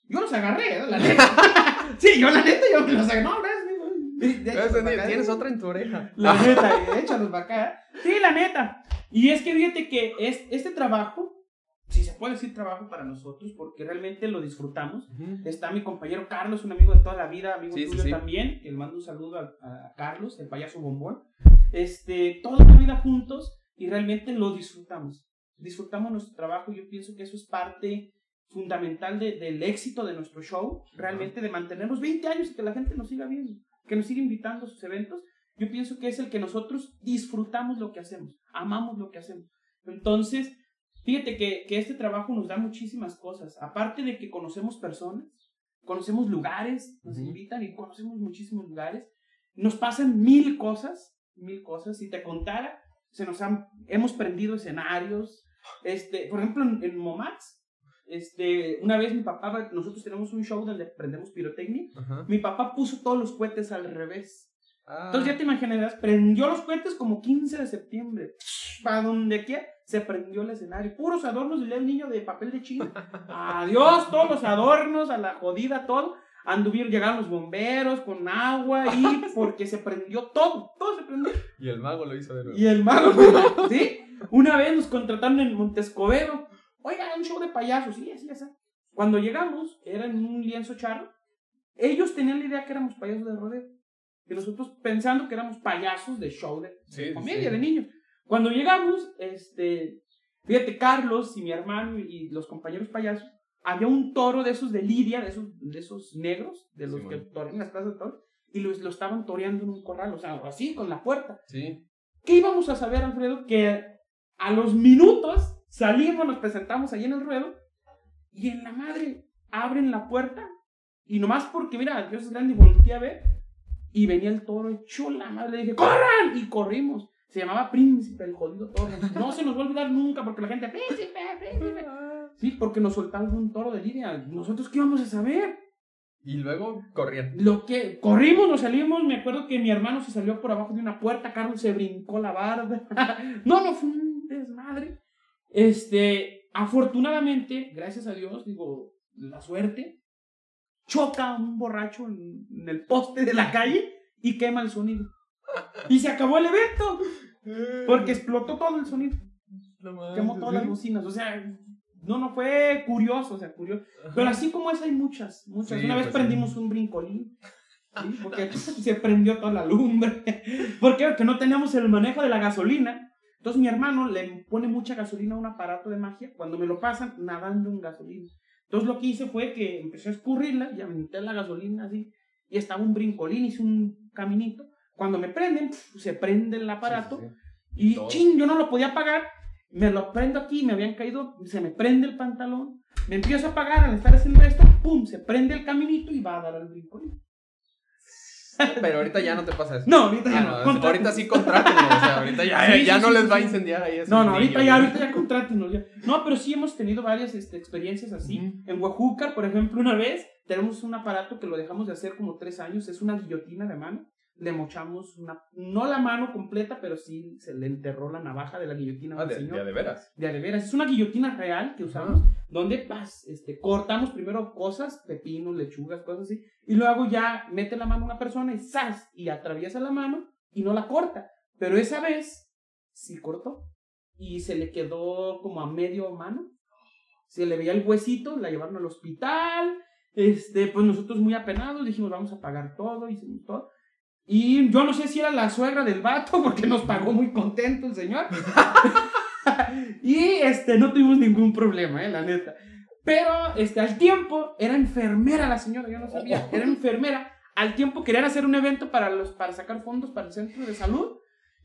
Yo los agarré, ¿eh? la neta. sí, yo la neta, yo los agarré. No, gracias, amigo. Tienes ¿eh? otra en tu oreja. La neta, échalos para acá. Sí, la neta. Y es que fíjate que es, este trabajo, puede decir trabajo para nosotros, porque realmente lo disfrutamos. Ujú. Está mi compañero Carlos, un amigo de toda la vida, amigo Sí, tuyo sí. también. Que le mando un saludo a, a Carlos, el payaso bombón. Este, toda la vida juntos y realmente lo disfrutamos. Disfrutamos nuestro trabajo yo pienso que eso es parte fundamental de- del éxito de nuestro show. Realmente de mantenernos 20 años y que la gente nos siga viendo, que nos siga invitando a sus eventos. Yo pienso que es el que nosotros disfrutamos lo que hacemos, amamos lo que hacemos. Entonces, fíjate que, que este trabajo nos da muchísimas cosas. Aparte de que conocemos personas, conocemos lugares, nos Ujú. invitan y conocemos muchísimos lugares. Nos pasan mil cosas, mil cosas. Si te contara, se nos han, hemos prendido escenarios. Este, por ejemplo, en, en Momax, este, una vez mi papá, nosotros tenemos un show donde prendemos pirotecnia. Ajá. Mi papá puso todos los cohetes al revés. Ah, Entonces ya te imaginarás, prendió los cohetes como 15 de septiembre. Para donde quiera, se prendió el escenario. Puros adornos y el niño de papel de chino. Adiós, todos los adornos, a la jodida, todo. Anduvieron, llegaron los bomberos con agua y porque se prendió todo, todo se prendió. Y el mago lo hizo de nuevo. Y el mago, ¿sí? Una vez nos contrataron en Montescovero. Oiga, un show de payasos, sí, así, así. Cuando llegamos, era en un lienzo charro. Ellos tenían la idea que éramos payasos de rodeo. Y nosotros pensando que éramos payasos de show de, Sí, de comedia, sí. de niños. Cuando llegamos, este, fíjate, Carlos y mi hermano y los compañeros payasos, había un toro de esos de Lidia, de esos, de esos negros, de los Sí, que torean las plazas de toros, y los, lo estaban toreando en un corral, o sea, así, con la puerta. Sí. ¿Qué íbamos a saber, Alfredo? Que a los minutos salimos, nos presentamos ahí en el ruedo y en la madre abren la puerta y nomás porque, mira, Dios es grande y volteé a ver y venía el toro hecho la madre. Le dije, ¡corran! Y corrimos. Se llamaba Príncipe, el jodido toro. No se nos va a olvidar nunca porque la gente, ¡Príncipe, Príncipe! Sí, porque nos soltaron un toro de Lidia. ¿Nosotros qué íbamos a saber? Y luego corrían. Lo que corrimos, nos salimos. Me acuerdo que mi hermano se salió por abajo de una puerta. Carlos se brincó la barda. no, no fue un desmadre. Este, afortunadamente, gracias a Dios, digo, la suerte, choca un borracho en, en el poste de la calle y quema el sonido. Y se acabó el evento porque explotó todo el sonido. Quemó todas las bocinas. O sea, no, no fue curioso, o sea, curioso. Pero así como esa hay muchas, muchas. Sí, Una vez pues, prendimos sí. un brincolín. ¿sí? Porque se prendió toda la lumbre. ¿Por qué? Porque no teníamos el manejo de la gasolina. Entonces mi hermano le pone mucha gasolina a un aparato de magia. Cuando me lo pasan, nadando en gasolina. Entonces lo que hice fue que empecé a escurrirla y aventé la gasolina así. Y estaba un brincolín, hice un caminito. Cuando me prenden, pf, se prende el aparato. Sí, sí, sí. Y Todo. ching, yo no lo podía apagar. Me lo prendo aquí, me habían caído, se me prende el pantalón. Me empiezo a apagar al estar haciendo esto, pum, se prende el caminito y va a dar al brincolín. Pero ahorita ya no te pasa eso. No, ahorita ya Ah, no. ahorita sí contrátenlo. O sea, ahorita ya, Sí, ya sí, no les va a incendiar ahí No, no, ahorita ya, ahorita ya contrátenos ya. No, pero sí hemos tenido varias este, experiencias así. En Huejúcar, por ejemplo, una vez tenemos un aparato que lo dejamos de hacer como tres años, es una guillotina de mano. Le mochamos una, no la mano completa, pero sí se le enterró la navaja de la guillotina Ah, de, señor. de, a de veras. de a de veras. Es una guillotina real que usamos, donde pas, este, cortamos primero cosas, pepinos, lechugas, cosas así, y luego ya mete la mano una persona y ¡zas! y atraviesa la mano y no la corta. Pero esa vez sí cortó y se le quedó como a medio mano. Se le veía el huesito, la llevaron al hospital. Este, pues nosotros muy apenados dijimos, vamos a pagar todo, hicimos todo. Y yo no sé si era la suegra del vato, porque nos pagó muy contento el señor. y este, no tuvimos ningún problema, eh, la neta. Pero este, al tiempo era enfermera la señora, yo no sabía, era enfermera. Al tiempo querían hacer un evento para, los, para sacar fondos para el centro de salud.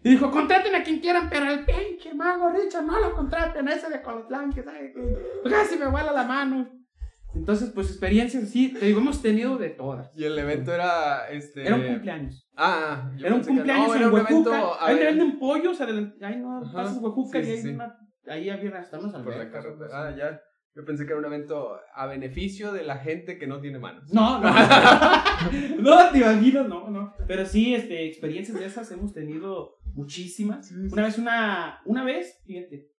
Y dijo, contraten a quien quieran, pero el pinche mago Richard no lo contraten, a ese de Colotlán, que sabe que casi me vuela la mano. Entonces, pues experiencias así, te digo, hemos tenido de todas. Y el evento era este. Era un cumpleaños. Ah, yo Era un que- cumpleaños no, en era un evento, Ahí te venden pollos, adelante. Ahí no, Ajá, pasas Huejuca sí, y hay sí. una. Ahí había hasta unas por la carretera. Ah, ya. Yo pensé que era un evento a beneficio de la gente que no tiene manos. No, no. no, te imaginas, no, no. Pero sí, este, experiencias de esas hemos tenido muchísimas. Una vez, una, una vez, fíjate,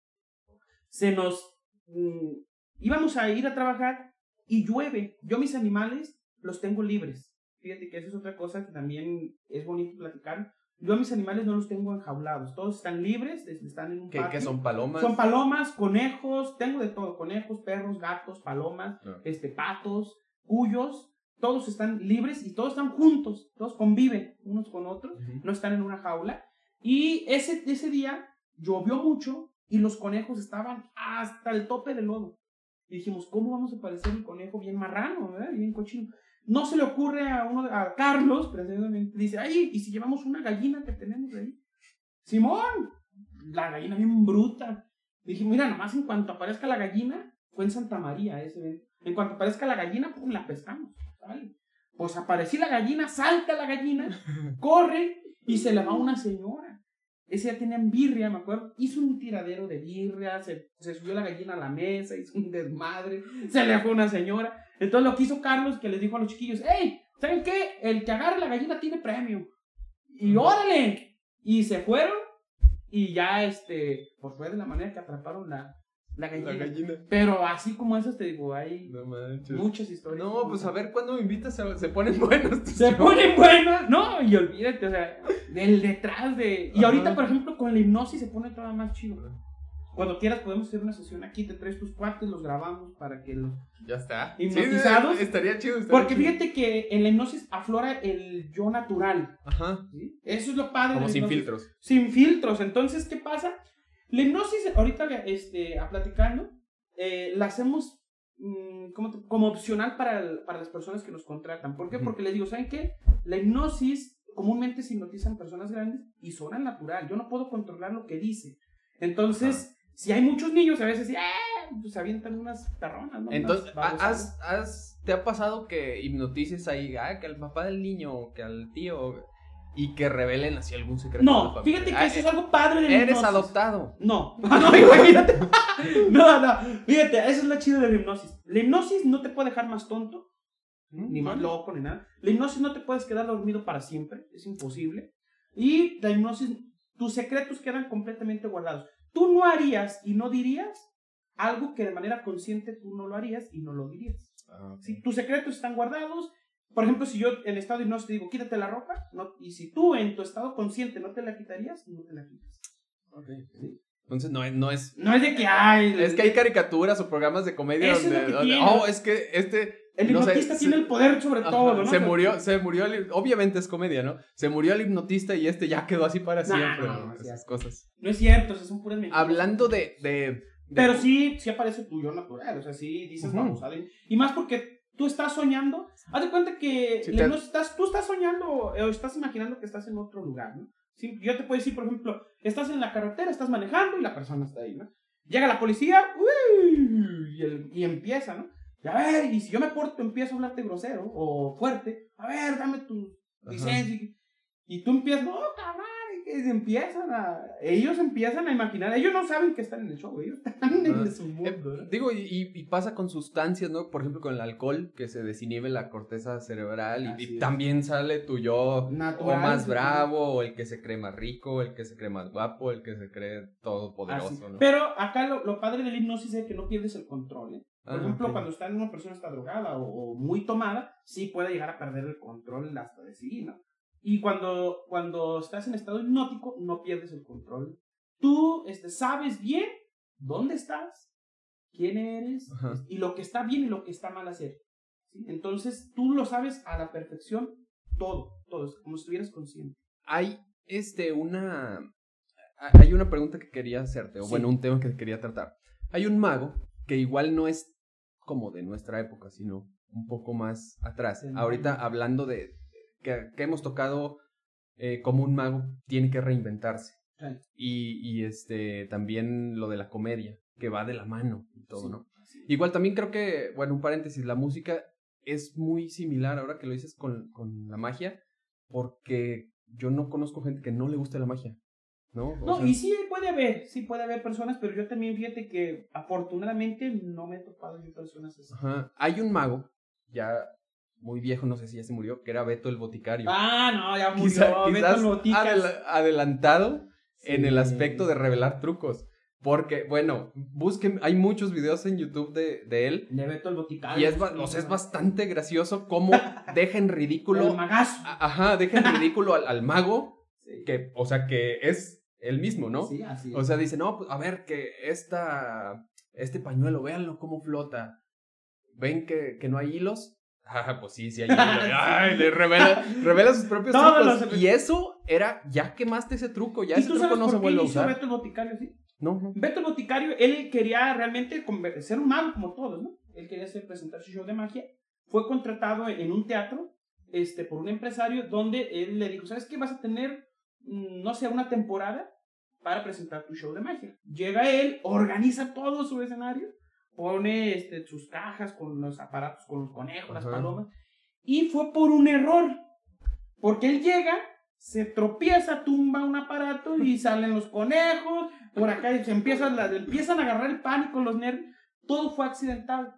se nos mm, íbamos a ir a trabajar y llueve. Yo mis animales los tengo libres. Fíjate que esa es otra cosa que también es bonito platicar. Yo a mis animales no los tengo enjaulados. Todos están libres, es- están en un ¿Qué, patio. qué son palomas? Son palomas, conejos, tengo de todo, conejos, perros, gatos, palomas, Ah. este, patos, cuyos, todos están libres y todos están juntos, todos conviven unos con otros, no están en una jaula. Y ese, ese día llovió mucho y los conejos estaban hasta el tope del lodo. Y dijimos, ¿cómo vamos a parecer un conejo bien marrano, ¿verdad? bien cochino? No se le ocurre a uno, a Carlos, precisamente, dice, ay, ¿y si llevamos una gallina que tenemos ahí? Simón, la gallina bien bruta. Dije, mira, nomás en cuanto aparezca la gallina, fue en Santa María ese evento. En cuanto aparezca la gallina, pum, la pescamos. ¿sale? Pues apareció la gallina, salta la gallina, corre y se le va una señora. Ese día tenían birria, me acuerdo. Hizo un tiradero de birria, se, se subió la gallina a la mesa, hizo un desmadre, se le fue una señora. Entonces lo que hizo Carlos, que les dijo a los chiquillos, ¡Ey! ¿Saben qué? El que agarre la gallina tiene premio. Y órale. Y se fueron y ya, este, pues fue de la manera que atraparon la, la gallina. La gallina. Pero así como esas, te digo, hay No muchas historias. No, pues a ver cuándo me invitas, a- se ponen buenos. tus Se ponen buenas, no, y olvídate, o sea, del detrás de... Y Ajá. ahorita, por ejemplo, con la hipnosis se pone todavía más chido. Cuando quieras podemos hacer una sesión aquí, te traes tus cuates, los grabamos para que los... Ya está. ¿Hipnotizados? Sí, estaría chido. estaría Porque chido. fíjate que en la hipnosis aflora el yo natural, Ajá. ¿sí? Eso es lo padre. de Como la sin hipnosis. filtros. Sin filtros. Entonces, ¿qué pasa? La hipnosis, ahorita este, a platicando, eh, la hacemos mm, como, como opcional para, el- para las personas que nos contratan. ¿Por qué? Porque les digo, ¿saben qué? La hipnosis comúnmente se hipnotizan personas grandes y son al natural. Yo no puedo controlar lo que dice. Entonces, si hay muchos niños, a veces, ¡eh! Pues se avientan unas perronas, ¿no? Entonces, Unas babosadas. ¿has, has, ¿te ha pasado que hipnotices ahí, ah, que al papá del niño, que al tío, y que revelen así algún secreto? de No, familia? fíjate que Ah, eso es algo padre de la Eres hipnosis. adoptado. No, no, imagínate. No, no, fíjate, eso es lo chido de la hipnosis. La hipnosis no te puede dejar más tonto, ni más loco, ni nada. La hipnosis no te puedes quedar dormido para siempre, es imposible. Y la hipnosis, tus secretos quedan completamente guardados. Tú no harías y no dirías algo que de manera consciente tú no lo harías y no lo dirías. Ah, ok. Si tus secretos están guardados, por ejemplo, si yo en estado de hipnosis te digo, quítate la ropa, no, y si tú en tu estado consciente no te la quitarías, no te la quitas. Ok. Entonces no es, no es. No es de que, ay, Es que hay caricaturas o programas de comedia Eso es donde, que donde- oh, es que este El no sé, hipnotista se- tiene el poder sobre ajá, todo, ¿no? Se murió, se murió el, obviamente es comedia, ¿no? Se murió el hipnotista y este ya quedó así para Nah, siempre, no, ¿no? no, Esas cosas. No es cierto, esas son puras mentiras. Hablando de, de, de- Pero sí, sí aparece tu yo natural, o sea, sí dices Ujú. babosada. Y- Y más porque tú estás soñando, haz de cuenta que Sí, la te- hipnosis estás, tú estás soñando o estás imaginando que estás en otro lugar, ¿no? Sí, yo te puedo decir, por ejemplo, estás en la carretera, estás manejando y la persona está ahí, ¿no? Llega la policía, uy, y, el- y empieza, ¿no? Y a ver, y si yo me porto, empiezo a hablarte grosero o fuerte, a ver, dame tu licencia. Y, y tú empiezas, no, cabrón, empiezan a, ellos empiezan a imaginar, ellos no saben que están en el show, ellos están Ah. en su mundo, ¿no? Eh, digo, y, y pasa con sustancias, ¿no? Por ejemplo, con el alcohol, que se desinhibe la corteza cerebral y- también sale tu yo o más sí. bravo, o el que se cree más rico, el que se cree más guapo, el que se cree todopoderoso, ¿no? Pero acá lo, lo padre del hipnosis es que no pierdes el control, ¿eh? Por Ah, ejemplo, cuando está una persona está drogada o, o muy tomada, sí puede llegar a perder el control hasta de sí, ¿no? Y cuando, cuando estás en estado hipnótico, no pierdes el control. Tú este, sabes bien dónde estás, quién eres, Ajá. y lo que está bien y lo que está mal hacer. ¿sí? Entonces, tú lo sabes a la perfección todo, todo, es como si estuvieras consciente. Hay, este, una... hay una pregunta que quería hacerte, o Sí. bueno, un tema que quería tratar. Hay un mago que igual no es como de nuestra época, sino un poco más atrás. Del Ahorita hablando de que, que hemos tocado eh, como un mago tiene que reinventarse. Sí. Y, y este también lo de la comedia, que va de la mano y todo, Sí, ¿no? sí. Igual también creo que, bueno, un paréntesis, la música es muy similar ahora que lo dices con, con la magia, porque yo no conozco gente que no le guste la magia, ¿no? No, sea, y sí puede haber, sí puede haber personas, pero yo también fíjate que afortunadamente no me he topado yo personas así. ajá. Hay un mago, ya muy viejo, no sé si ya se murió, que era Beto el Boticario. Ah, no, ya murió. Quizá- Beto quizás adelantado en el Sí. aspecto de revelar trucos. Porque, bueno, busquen, hay muchos videos en YouTube de, de él. De Beto el Boticario. Y es, o sea, es bastante gracioso cómo deja en ridículo. El magazo. Ajá, deja en ridículo al, al mago, Sí. que, o sea, que es el mismo, ¿no? Sí, así O sea, dice, no, pues a ver, que esta, este pañuelo, véanlo cómo flota. ¿Ven que, que no hay hilos? Ah, pues sí, sí hilos. Ay, le revela, revela sus propios Todos trucos. los- Y eso era, ya quemaste ese truco, ya ¿Y ese tú truco sabes no se por qué vuelve a usar. Beto el Boticario así? No, no. Beto el Boticario, él quería realmente ser un mago como todos, ¿no? Él quería hacer, presentar su show de magia. Fue contratado en un teatro este, por un empresario donde él le dijo, ¿sabes qué? Vas a tener, mm, no sé, una temporada para presentar tu show de magia. Llega él, organiza todo su escenario, pone este, sus cajas con los aparatos, con los conejos, las Ajá. palomas, y fue por un error. Porque él llega, se tropieza, tumba un aparato y salen los conejos, por acá y se empiezan, la- empiezan a agarrar el pánico, los nervios. Todo fue accidental.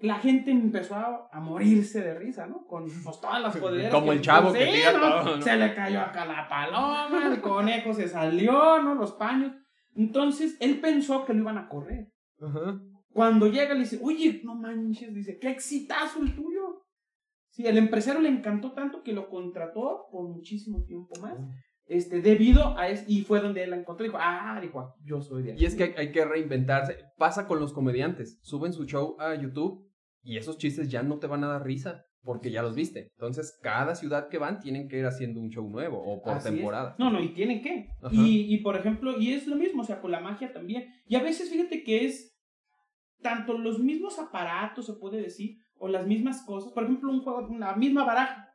La gente empezó a, a morirse de risa, ¿no? Con pues, todas las joderas. Como el chavo que tira ¿no? todo, ¿no? Se le cayó acá la paloma, el conejo se salió, ¿no? Los paños. Entonces, él pensó que lo iban a correr. Ajá. Cuando llega le dice, oye, no manches, dice, qué exitazo el tuyo. Sí, el empresario le encantó tanto que lo contrató por muchísimo tiempo más. Este, debido a eso, y fue donde él la encontró. Dijo, ah, dijo, yo soy de aquí. Y es que hay, que reinventarse. Pasa con los comediantes. Suben su show a YouTube y esos chistes ya no te van a dar risa porque ya los viste. Entonces, cada ciudad que van tienen que ir haciendo un show nuevo o por Así es. temporada. No, no, y tienen que. Y, y por ejemplo, y es lo mismo, o sea, con la magia también. Y a veces fíjate que es tanto los mismos aparatos, se puede decir, o las mismas cosas. Por ejemplo, un juego, una misma baraja.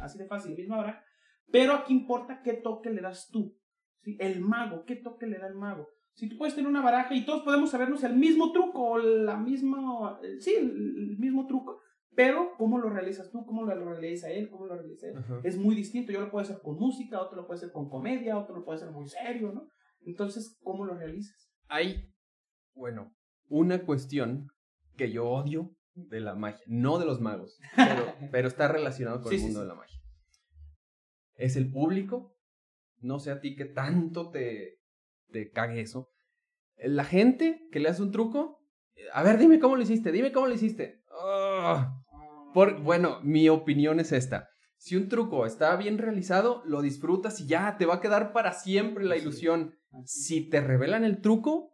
Así de fácil, misma baraja. Pero aquí importa qué toque le das tú. ¿sí? El mago, qué toque le da el mago. Si tú puedes tener una baraja y todos podemos sabernos el mismo truco o la misma, eh, sí, el, el mismo truco, pero cómo lo realizas tú, cómo lo realiza él, cómo lo realiza él, Ajá. es muy distinto. Yo lo puedo hacer con música, otro lo puede hacer con comedia, otro lo puede hacer muy serio, ¿no? Entonces, ¿cómo lo realizas? Hay, bueno, una cuestión que yo odio de la magia. No de los magos, pero, pero está relacionado con Sí, el mundo sí. de la magia. Es el público. No sé a ti que tanto te, te cague eso. La gente que le hace un truco. A ver, dime cómo lo hiciste, dime cómo lo hiciste. Ah. Por, bueno, mi opinión es esta. Si un truco está bien realizado, lo disfrutas y ya te va a quedar para siempre la ilusión. Si te revelan el truco,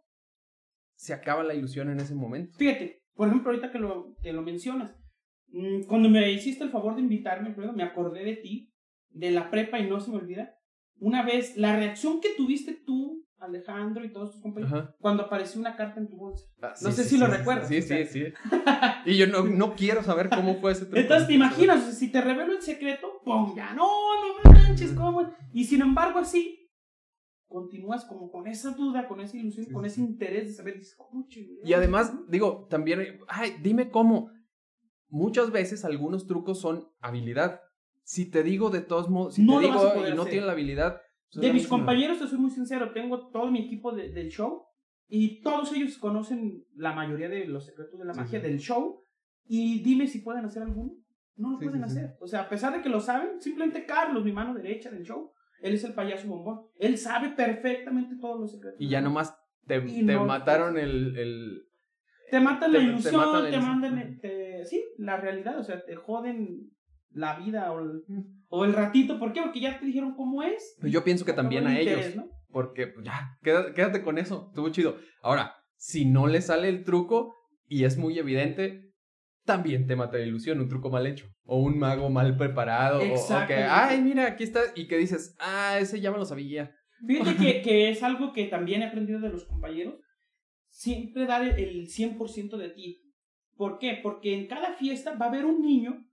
se acaba la ilusión en ese momento. Fíjate, por ejemplo, ahorita que lo, que lo mencionas, mm, cuando me hiciste el favor de invitarme, me acordé de ti, de la prepa y no se me olvida. Una vez, la reacción que tuviste tú, Alejandro y todos tus compañeros, Ajá. cuando apareció una carta en tu bolsa. Ah, No sé si lo recuerdas, Sí, o sea. sí, sí. Y yo no, no quiero saber cómo fue ese truco. Entonces, ¿te imaginas? Si te revelo el secreto, ¡pum! Ya, no, no manches, ¿cómo? Y sin embargo, así, continúas como con esa duda, con esa ilusión, Sí, con ese interés de saber, dices, ¿cómo? Y además, digo, también, ay, dime cómo. Muchas veces algunos trucos son habilidad. Si te digo de todos modos, si No te digo y no hacer. tiene la habilidad. pues es De mis misma. compañeros, te soy muy sincero, tengo todo mi equipo de- del show y todos ellos conocen la mayoría de los secretos de la magia sí. del show y dime si pueden hacer alguno. No lo pueden hacer. O sea, a pesar de que lo saben, simplemente Carlos, mi mano derecha del show, él es el payaso bombón. Él sabe perfectamente todos los secretos. Y ya nomás te, te no- mataron el, el- Te matan la te ilusión, matan la te, ilusión. mandan, te- sí, la realidad, o sea, te joden la vida o el, o el ratito. ¿Por qué? Porque ya te dijeron cómo es. Pero yo pienso que también a interés, ellos. ¿no? Porque pues, ya, quédate, quédate con eso. Estuvo chido. Ahora, si no le sale el truco y es muy evidente, también te mata la ilusión, un truco mal hecho. O un mago mal preparado. O, o que, ay, mira, aquí está. Y que dices, ah, ese ya me lo sabía. Fíjate que, que es algo que también he aprendido de los compañeros. Siempre dar el 100% de ti. ¿Por qué? Porque en cada fiesta va a haber un niño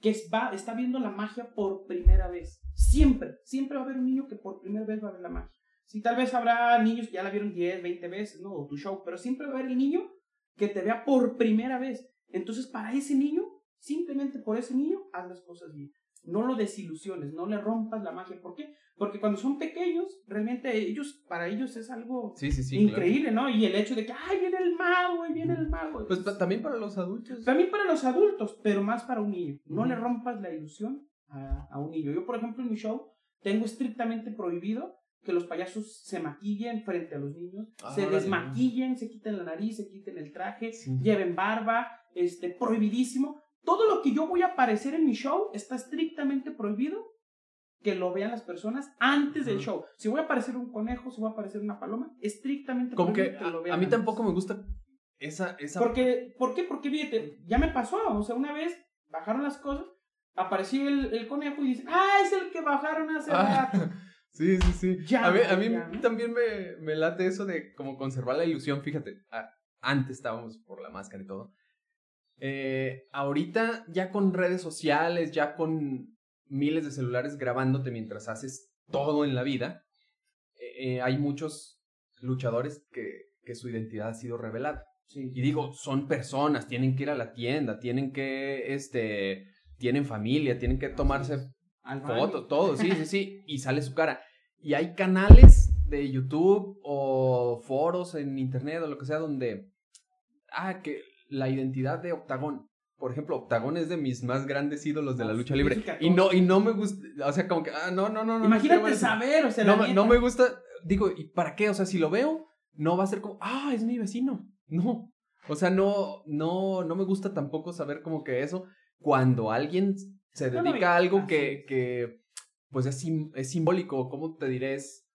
que va, está viendo la magia por primera vez. Siempre, siempre va a haber un niño que por primera vez va a ver la magia. Sí, tal vez habrá niños que ya la vieron 10, 20 veces, ¿no? O tu show, pero siempre va a haber el niño que te vea por primera vez. Entonces, para ese niño, simplemente por ese niño, haz las cosas bien. No lo desilusiones, no le rompas la magia. ¿Por qué? Porque cuando son pequeños, realmente ellos, para ellos es algo Sí, sí, sí. claro. increíble, ¿no? Y el hecho de que, ay, viene el mago, ahí viene el mago. Pues también para los adultos. También para los adultos, pero más para un niño. No le rompas la ilusión a, a un niño. Yo, por ejemplo, en mi show tengo estrictamente prohibido que los payasos se maquillen frente a los niños, Ah, se desmaquillen, se quiten la nariz, se quiten el traje, Sí. lleven barba, este, prohibidísimo. Todo lo que yo voy a aparecer en mi show está estrictamente prohibido que lo vean las personas antes del show. Si voy a aparecer un conejo, si voy a aparecer una paloma, estrictamente Como que a, lo a vean mí antes. tampoco me gusta esa... esa... Porque, ¿Por qué? Porque fíjate, ya me pasó. O sea, una vez bajaron las cosas, apareció el, el conejo y dice, ah, es el que bajaron hace Ah, rato. Sí, sí, sí. Ya, a mí, a mí ya, ¿no? también me, me late eso de como conservar la ilusión. Fíjate, a- antes estábamos por la máscara y todo. Eh, ahorita ya con redes sociales, ya con miles de celulares grabándote mientras haces todo en la vida, eh, eh, hay muchos luchadores que, que su identidad ha sido revelada. Sí. Y digo, son personas, tienen que ir a la tienda, tienen que, este, tienen familia, tienen que tomarse fotos, todo, sí, sí, sí, y sale su cara. Y hay canales de YouTube o foros en internet o lo que sea donde, ah, que la identidad de Octagón, por ejemplo, Octagón es de mis más grandes ídolos de la Ah, lucha libre. Y no, y no me gusta, o sea, como que, ah, no, no, no, no. Imagínate saber, o sea, No, no me gusta, digo, ¿y para qué? O sea, si lo veo, no va a ser como, ah, es mi vecino. No. O sea, no, no, no me gusta tampoco saber como que eso, cuando alguien se No, no, dedica a algo que, que, pues es, sim- es simbólico, ¿cómo te diré? Es,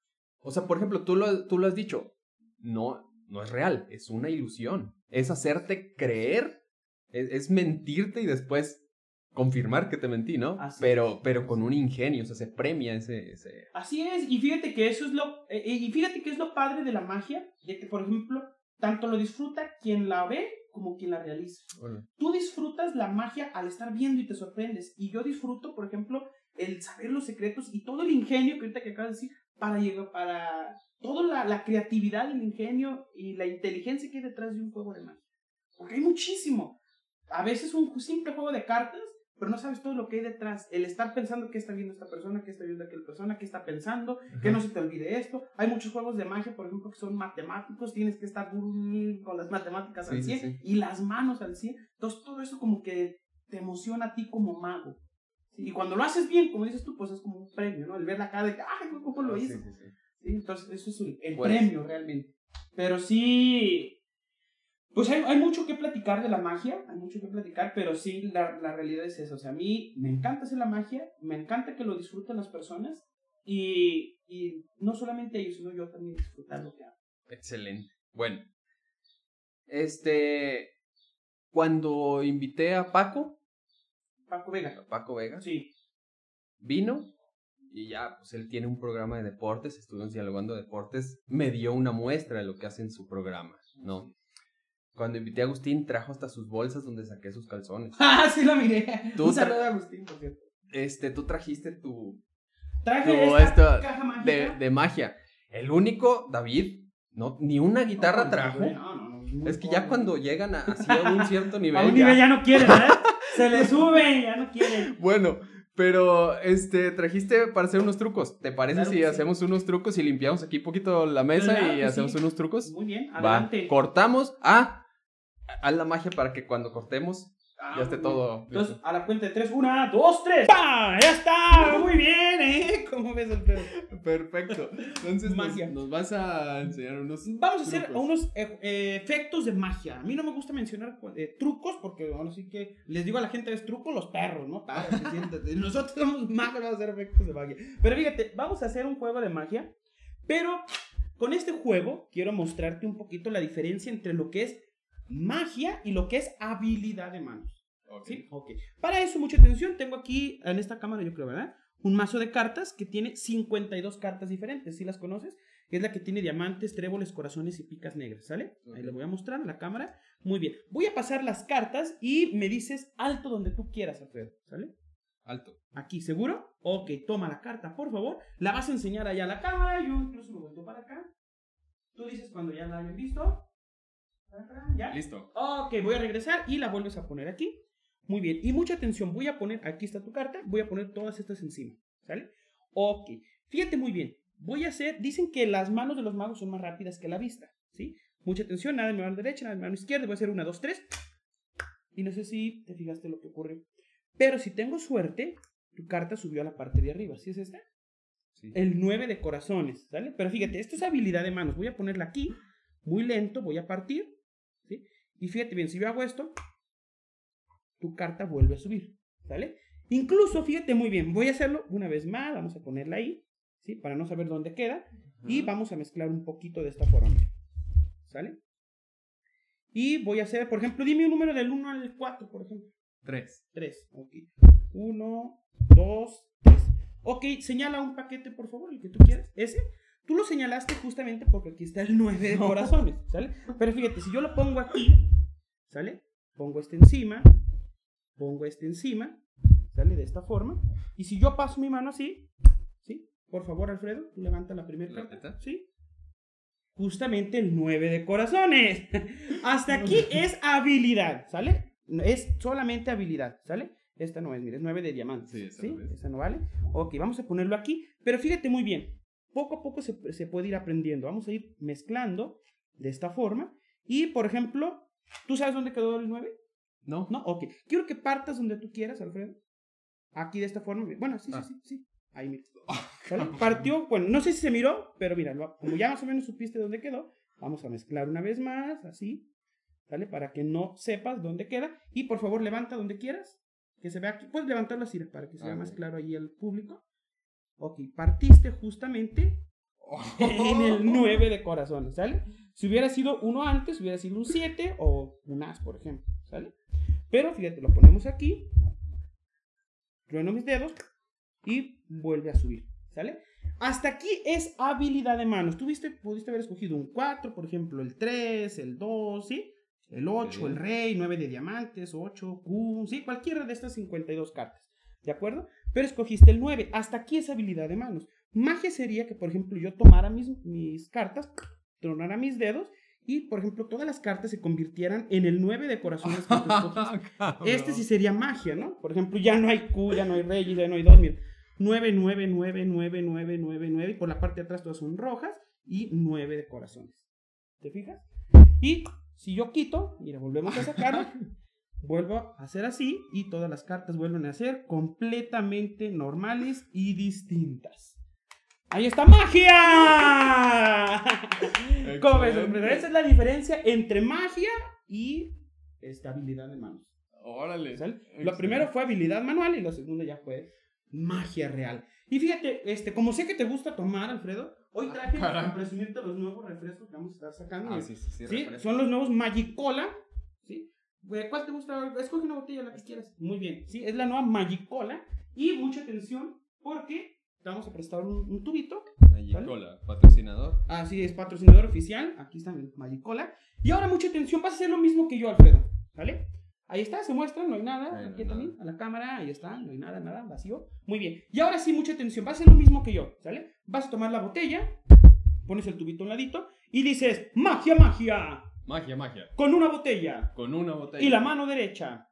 o sea, por ejemplo, tú lo, tú lo has dicho, no, no es real, es una ilusión. Es hacerte creer, es, es mentirte y después confirmar que te mentí, ¿no? Así pero, pero con un ingenio, o sea, se premia ese, ese, Así es, y fíjate que eso es lo, eh, eh, y fíjate que es lo padre de la magia, de que, por ejemplo, tanto lo disfruta quien la ve como quien la realiza. Bueno, Tú disfrutas la magia al estar viendo y te sorprendes, y yo disfruto, por ejemplo, el saber los secretos y todo el ingenio que ahorita que acabas de decir, para llegar, para toda la, la creatividad, el ingenio y la inteligencia que hay detrás de un juego de magia. Porque hay muchísimo. A veces un simple juego de cartas, pero no sabes todo lo que hay detrás. El estar pensando qué está viendo esta persona, qué está viendo aquella persona, qué está pensando, que no se te olvide esto. Hay muchos juegos de magia, por ejemplo, que son matemáticos, tienes que estar con las matemáticas al Sí, sí, 100 sí. y las manos al 100. Entonces todo eso como que te emociona a ti como mago. Y cuando lo haces bien, como dices tú, pues es como un premio, ¿no? El ver la cara de que, ay, ¿cómo lo sí, hizo? sí, sí. Sí, entonces eso es el, el premio realmente. Pero sí, pues hay, hay mucho que platicar de la magia, hay mucho que platicar, pero sí, la, la realidad es esa. O sea, a mí me encanta hacer la magia, me encanta que lo disfruten las personas y, y no solamente ellos, sino yo también disfrutar lo que hago. Excelente. Bueno, este, cuando invité a Paco, Paco Vega. Paco Vega, Sí. vino y ya, pues él tiene un programa de deportes, estuvimos dialogando de deportes, me dio una muestra de lo que hace en su programa, ¿no? Cuando invité a Agustín, trajo hasta sus bolsas donde saqué sus calzones. Ah, sí lo miré. Tú Un saludo a Agustín, por cierto. Este, tú trajiste tu, Traje No, esta esto caja mágica. de, de magia. El único, David, no, ni una guitarra No, trajo. no, no, no, muy Es que ya cuando llegan a, así a un cierto nivel. A un nivel ya no quiere, ¿verdad? Se le sube, ya no quiere. Bueno, pero este trajiste para hacer unos trucos. ¿Te parece Claro si sí. hacemos unos trucos y limpiamos aquí poquito la mesa Claro y hacemos sí. unos trucos? Muy bien, Va, adelante. cortamos. Ah, haz la magia para que cuando cortemos Ah, ya esté todo. Entonces, a la cuenta de tres, una, dos, tres. ¡Pa! ¡Ya está! Muy bien, ¿eh? ¿Cómo ves el pedo? Perfecto. Entonces nos, Magia. nos vas a enseñar unos. Vamos a hacer unos eh, eh, efectos de magia. A mí no me gusta mencionar eh, trucos porque ahora sí que les digo a la gente es truco los perros, ¿no? Párate, siéntate. Nosotros somos magos, vamos a hacer efectos de magia. Pero fíjate, vamos a hacer un juego de magia, pero con este juego quiero mostrarte un poquito la diferencia entre lo que es magia y lo que es habilidad de manos. Ok. ¿Sí? Ok. Para eso, mucha atención. Tengo aquí en esta cámara, yo creo, ¿verdad? un mazo de cartas que tiene 52 cartas diferentes. ¿Sí las conoces? Es la que tiene diamantes, tréboles, corazones y picas negras, ¿sale? Ahí le voy a mostrar a la cámara. Muy bien. Voy a pasar las cartas y me dices alto donde tú quieras, Alfredo, ¿sale? Alto. Aquí, ¿seguro? Ok, toma la carta, por favor. La vas a enseñar allá a la cámara. Yo incluso me vuelvo para acá. Tú dices cuando ya la hayan visto. ¿Ya? Listo. Ok, voy a regresar y la vuelves a poner aquí. Muy bien. Y mucha atención. Voy a poner, aquí está tu carta. Voy a poner todas estas encima. ¿Sale? Ok. Fíjate muy bien. Voy a hacer, dicen que las manos de los magos son más rápidas que la vista. ¿Sí? Mucha atención. Nada de mi mano derecha, nada de mi mano izquierda. Voy a hacer una, dos, tres. Y no sé si te fijaste lo que ocurre. Pero si tengo suerte, tu carta subió a la parte de arriba. ¿Sí es esta? Sí. El 9 de corazones, ¿sale? Pero fíjate, esto es habilidad de manos. Voy a ponerla aquí, muy lento, voy a partir. Y fíjate bien, si yo hago esto, tu carta vuelve a subir, ¿sale? Incluso, fíjate muy bien, voy a hacerlo una vez más, vamos a ponerla ahí, ¿sí? Para no saber dónde queda. Y vamos a mezclar un poquito de esta forma, ¿sale? Y voy a hacer, por ejemplo, dime un número del 1 al 4, por ejemplo. Tres. 3, ok. 1, 2, 3. Ok, señala un paquete, por favor, el que tú quieras. Ese. Tú lo señalaste justamente porque aquí está el 9 de corazones, ¿sale? Pero fíjate, si yo lo pongo aquí, ¿sale? Pongo este encima, pongo este encima, ¿sale? De esta forma. Y si yo paso mi mano así, ¿sí? Por favor, Alfredo, levanta la primera ¿La carta. ¿Sí? Justamente el 9 de corazones. Hasta aquí es habilidad, ¿sale? Es solamente habilidad, ¿sale? Esta no es, mira, es 9 de diamantes. Sí, esa ¿sí? no es. Esa no vale. Ok, vamos a ponerlo aquí. Pero fíjate muy bien. Poco a poco se, se puede ir aprendiendo. Vamos a ir mezclando de esta forma. Y, por ejemplo, ¿tú sabes dónde quedó el 9? No. No, ok. Quiero que partas donde tú quieras, Alfredo. Aquí de esta forma. Bueno, sí, Ah. sí, sí, sí. Ahí mira. ¿Sale? Partió, bueno, no sé si se miró, pero mira, como ya más o menos supiste dónde quedó, vamos a mezclar una vez más, así, ¿sale? Para que no sepas dónde queda. Y por favor, levanta donde quieras, que se vea aquí. Puedes levantarlo así para que se vea Ah, más claro ahí el público. Ok, partiste justamente en el 9 de corazones, ¿sale? Si hubiera sido uno antes, hubiera sido un 7 o un as, por ejemplo, ¿sale? Pero fíjate, lo ponemos aquí, trueno mis dedos y vuelve a subir, ¿sale? Hasta aquí es habilidad de manos. Tuviste, pudiste haber escogido un 4, por ejemplo, el 3, el 2, ¿sí? El 8, Ok. el rey, 9 de diamantes, 8, Q, ¿sí? Cualquiera de estas 52 cartas, ¿de acuerdo? Pero escogiste el 9. Hasta aquí es habilidad de manos. Magia sería que, por ejemplo, yo tomara mis, mis cartas, tronara mis dedos y, por ejemplo, todas las cartas se convirtieran en el 9 de corazones que tú. Este sí sería magia, ¿no? Por ejemplo, ya no hay Q, ya no hay reyes, ya no hay dos, mira. 9, 9, 9, 9, 9, 9, 9. Y por la parte de atrás todas son rojas y 9 de corazones. ¿Te fijas? Y si yo quito, mira, volvemos a sacarlo. vuelvo a hacer así y todas las cartas vuelven a ser completamente normales y distintas. ¡Ahí está magia! ¿Cómo ves? Excelente. Esa es la diferencia entre magia y esta habilidad de manos. Órale. Lo primero fue habilidad manual y lo segundo ya fue magia real. Y fíjate, este, como sé que te gusta tomar, Alfredo, hoy Ah, traje caray. para presumirte los nuevos refrescos que vamos a estar sacando. Ah, sí, sí, sí. ¿Sí? Son los nuevos Magicola. ¿Sí? Eh, ¿Cuál te gusta? Escoge una botella, la que quieras. Muy bien. Sí, es la nueva Magicola. Y mucha atención porque te vamos a prestar un, un tubito. Magicola, patrocinador. Así es, patrocinador oficial. Aquí está el Magicola. Y ahora mucha atención, vas a hacer lo mismo que yo, Alfredo. ¿Vale? Ahí está, se muestra, no hay nada. Ahí Aquí también, nada. a la cámara, ahí está, no hay nada, nada, vacío. Muy bien. Y ahora sí, mucha atención, vas a hacer lo mismo que yo, ¿sale? Vas a tomar la botella, pones el tubito a un ladito y dices, magia, magia, Magia, magia. con una botella. Con una botella. Y la mano derecha.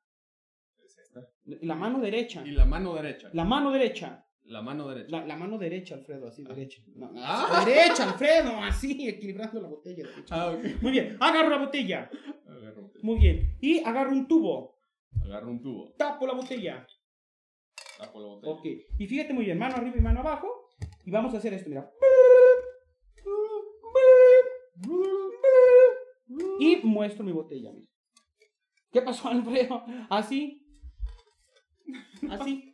Es esta. La mano derecha. Y la mano derecha. La mano derecha. La mano derecha. La, la mano derecha, Alfredo, así, Ah. derecha. No, Ah. Derecha, Alfredo, así, equilibrando la botella. Ah. Muy bien, agarro la botella. Agarro, un- Muy bien. Y agarro un tubo. agarro un tubo. Tapo la botella. Tapo la botella. Ok. Y fíjate muy bien, mano arriba y mano abajo. Y vamos a hacer esto, mira. Y muestro mi botella, mira. ¿Qué pasó, Alfredo? Así. Así.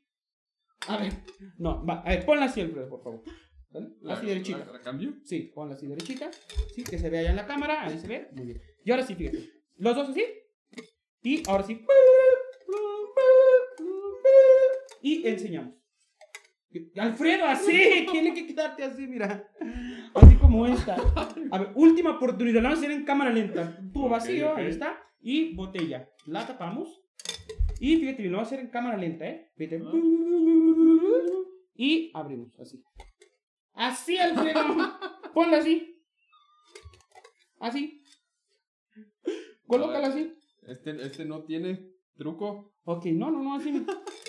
A ver. No, va. A ver, ponla así, Alfredo, por favor. ¿Sale? La- Así derechita. ¿La, la cambio? Sí, ponla así derechita. Sí, que se vea allá en la cámara. Ahí se ve. Muy bien. Y ahora sí, fíjate. Los dos así. Y ahora sí. Y enseñamos. Alfredo, así, tiene que quedarte así, mira. Así como esta. A ver, última oportunidad, la vamos a hacer en cámara lenta. Tubo vacío, ahí está. Y botella. La tapamos. Y fíjate lo vamos a hacer en cámara lenta, ¿eh? Fíjate. Y abrimos, así. Así, Alfredo. Ponla así. Así. Colócala así. Este, este no tiene truco. Ok, no, no, no, así. me-